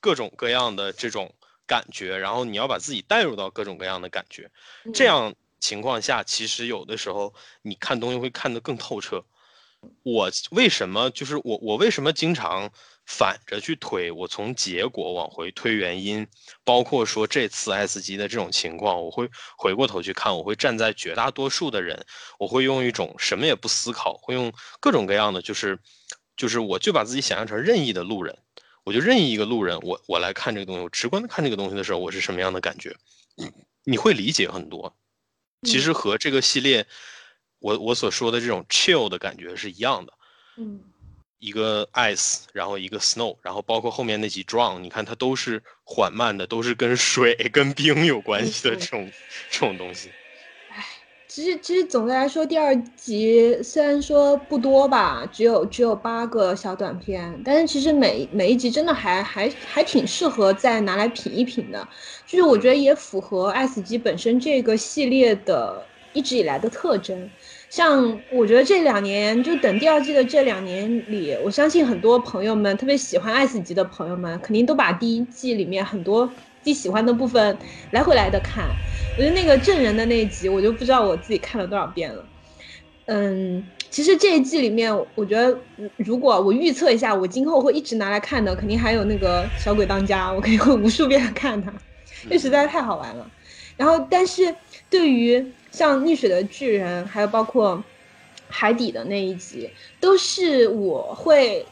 各种各样的这种感觉，然后你要把自己带入到各种各样的感觉，这嗯样情况下，其实有的时候你看东西会看得更透彻。我为什么就是我我为什么经常反着去推？我从结果往回推原因，包括说这次 S 级的这种情况，我会回过头去看，我会站在绝大多数的人，我会用一种什么也不思考，会用各种各样的就是就是我就把自己想象成任意的路人，我就任意一个路人，我我来看这个东西，我直观的看这个东西的时候，我是什么样的感觉？你会理解很多。其实和这个系列，我我所说的这种 chill 的感觉是一样的。嗯，一个 ice，然后一个 snow，然后包括后面那几 drown，你看它都是缓慢的，都是跟水、*laughs* 跟冰有关系的这种这种东西。其实其实总的来说，第二集虽然说不多吧，只有只有八个小短片，但是其实每每一集真的还还还挺适合再拿来品一品的，就是我觉得也符合 S 级本身这个系列的一直以来的特征。像我觉得这两年，就等第二季的这两年里，我相信很多朋友们，特别喜欢 S 级的朋友们，肯定都把第一季里面很多自己喜欢的部分来回来的看。我觉得那个证人的那一集，我就不知道我自己看了多少遍了。嗯，其实这一季里面，我觉得如果我预测一下，我今后会一直拿来看的，肯定还有那个小鬼当家，我肯定会无数遍地看它，这实在太好玩了。然后，但是对于像溺水的巨人，还有包括海底的那一集，都是我会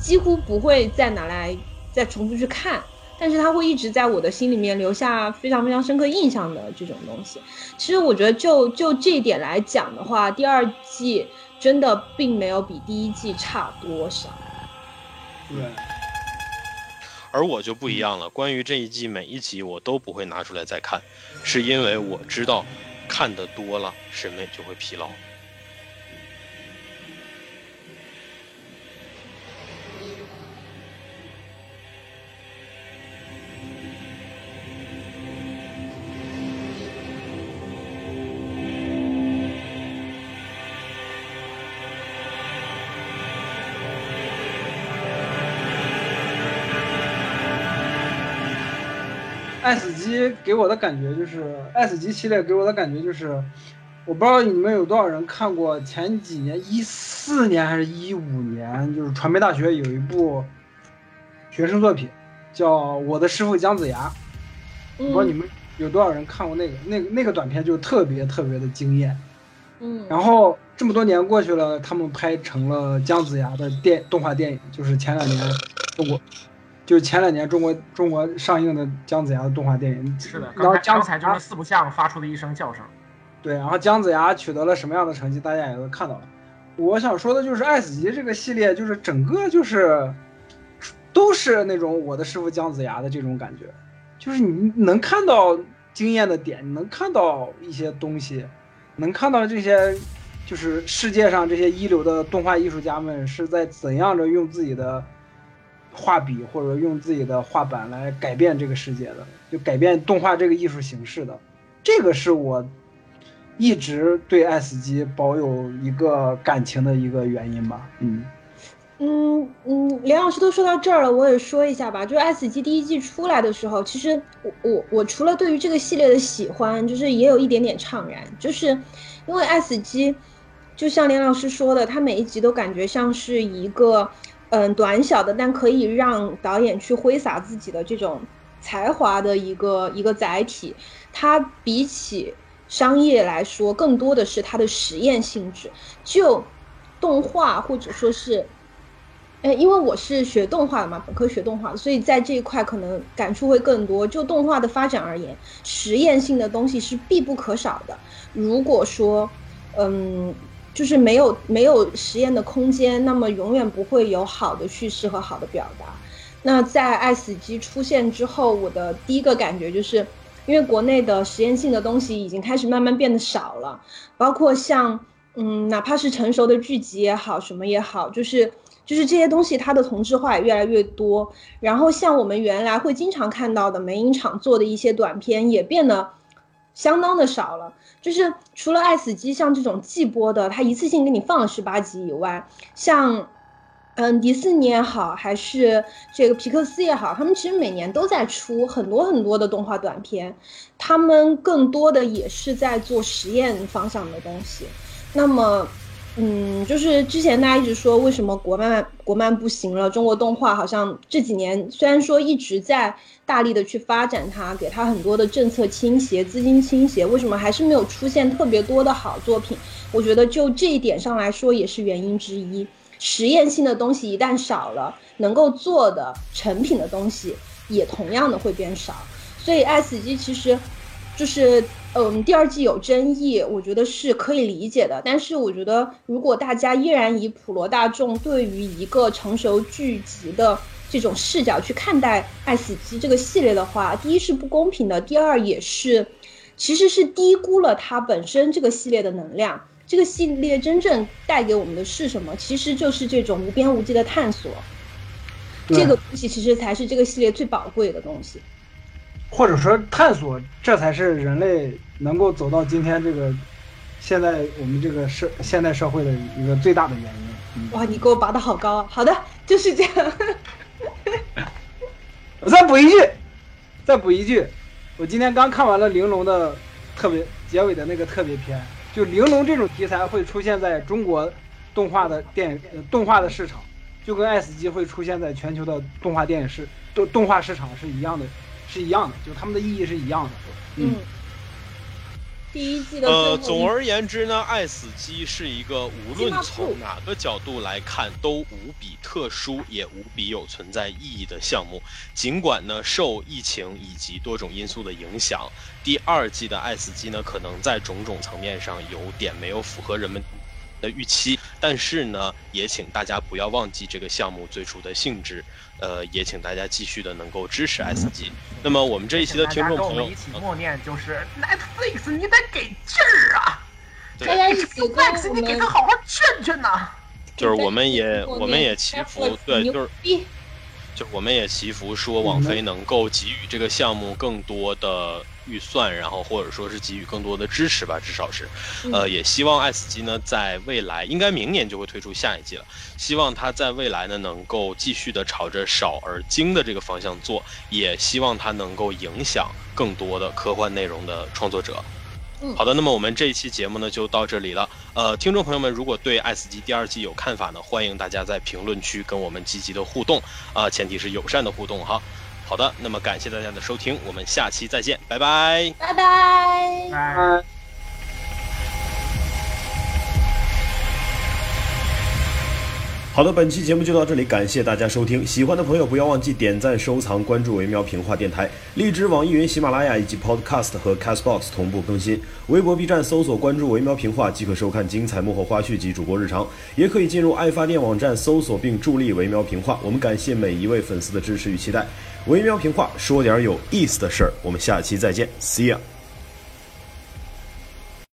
几乎不会再拿来再重复去看，但是它会一直在我的心里面留下非常非常深刻印象的这种东西。其实我觉得就就这一点来讲的话，第二季真的并没有比第一季差多少。对，而我就不一样了，关于这一季每一集我都不会拿出来再看，是因为我知道看的多了审美就会疲劳。给我的感觉就是 S 级系列给我的感觉就是，我不知道你们有多少人看过前几年一四年还是一五年，就是传媒大学有一部学生作品叫《我的师傅姜子牙》，我不知道你嗯，们有多少人看过那个那个那个短片，就特别特别的惊艳。嗯，然后这么多年过去了，他们拍成了姜子牙的电动画电影，就是前两年中国，就是前两年中国中国上映的姜子牙的动画电影。是的，然后刚才姜才就是四不像发出的一声叫声。对，然后姜子牙取得了什么样的成绩，大家也都看到了。我想说的就是《爱死机》这个系列，就是整个就是都是那种我的师傅姜子牙的这种感觉，就是你能看到惊艳的点，你能看到一些东西，能看到这些就是世界上这些一流的动画艺术家们是在怎样着用自己的画笔或者用自己的画板来改变这个世界的，就改变动画这个艺术形式的。这个是我一直对爱死机保有一个感情的一个原因吧。嗯，嗯嗯，连老师都说到这儿了，我也说一下吧。就是《爱死机》第一季出来的时候，其实我我我除了对于这个系列的喜欢，就是也有一点点怅然，就是因为《爱死机》，就像连老师说的，它每一集都感觉像是一个嗯短小的，但可以让导演去挥洒自己的这种才华的一个一个载体。它比起商业来说，更多的是它的实验性质。就动画或者说是，哎，因为我是学动画的嘛，本科学动画，所以在这一块可能感触会更多。就动画的发展而言，实验性的东西是必不可少的。如果说，嗯，就是没有没有实验的空间，那么永远不会有好的叙事和好的表达。那在《爱死机》出现之后，我的第一个感觉就是。因为国内的实验性的东西已经开始慢慢变得少了，包括像嗯，哪怕是成熟的剧集也好，什么也好，就是就是这些东西它的同质化也越来越多。然后像我们原来会经常看到的美影厂做的一些短片也变得相当的少了。就是除了《爱死机》像这种季播的，它一次性给你放了十八集以外，像。嗯，迪士尼也好，还是这个皮克斯也好，他们其实每年都在出很多很多的动画短片，他们更多的也是在做实验方向的东西。那么，嗯，就是之前大家一直说为什么国漫国漫不行了，中国动画好像这几年虽然说一直在大力的去发展它，给它很多的政策倾斜、资金倾斜，为什么还是没有出现特别多的好作品？我觉得就这一点上来说，也是原因之一。实验性的东西一旦少了，能够做的成品的东西也同样的会变少。所以《爱死机》其实就是，嗯，第二季有争议，我觉得是可以理解的。但是我觉得，如果大家依然以普罗大众对于一个成熟剧集的这种视角去看待《爱死机》这个系列的话，第一是不公平的，第二也是其实是低估了它本身这个系列的能量。这个系列真正带给我们的是什么？其实就是这种无边无际的探索。这个东西其实才是这个系列最宝贵的东西。或者说探索，这才是人类能够走到今天这个现在我们这个社现代社会的一个最大的原因。嗯，哇，你给我拔的好高啊！好的，就是这样。我 *laughs* 再补一句，再补一句，我今天刚看完了《玲珑》的特别结尾的那个特别篇，就《玲珑》这种题材会出现在中国动画的电影、呃动画的市场，就跟《爱死机》会出现在全球的动画电影市动动画市场是一样的，是一样的，就他们的意义是一样的。嗯，第一季的呃，总而言之呢，《爱死机》是一个无论从哪个角度来看都无比特殊，也无比有存在意义的项目。尽管呢受疫情以及多种因素的影响，第二季的《爱死机》呢可能在种种层面上有点没有符合人们的预期，但是呢，也请大家不要忘记这个项目最初的性质。呃，也请大家继续的能够支持 S G。那么我们这一期的听众朋友一，起默念，就是 Netflix，你得给劲儿啊大家一起跟！Netflix，你给他好好劝劝呐！就是我们也我们也祈福，对，就是逼就是我们也祈福说网飞能够给予这个项目更多的预算，然后或者说是给予更多的支持吧，至少是，呃，也希望爱死机呢在未来应该明年就会推出下一季了，希望它在未来呢能够继续的朝着少而精的这个方向做，也希望它能够影响更多的科幻内容的创作者。嗯好的，那么我们这一期节目呢就到这里了。呃，听众朋友们，如果对《爱死机》第二季有看法呢，欢迎大家在评论区跟我们积极的互动啊、前提是友善的互动哈。好的那么感谢大家的收听我们下期再见拜拜。拜拜。拜好的本期节目就到这里感谢大家收听喜欢的朋友不要忘记点赞收藏关注维喵评话电台荔枝网易云喜马拉雅以及 podcast 和 cats box 同步更新。微博 b 站搜索关注维喵评话即可收看精彩幕后花絮及主播日常也可以进入爱发电网站搜索并助力维喵评话。我们感谢每一位粉丝的支持与期待。微喵评话说点有意思的事儿，我们下期再见，See ya。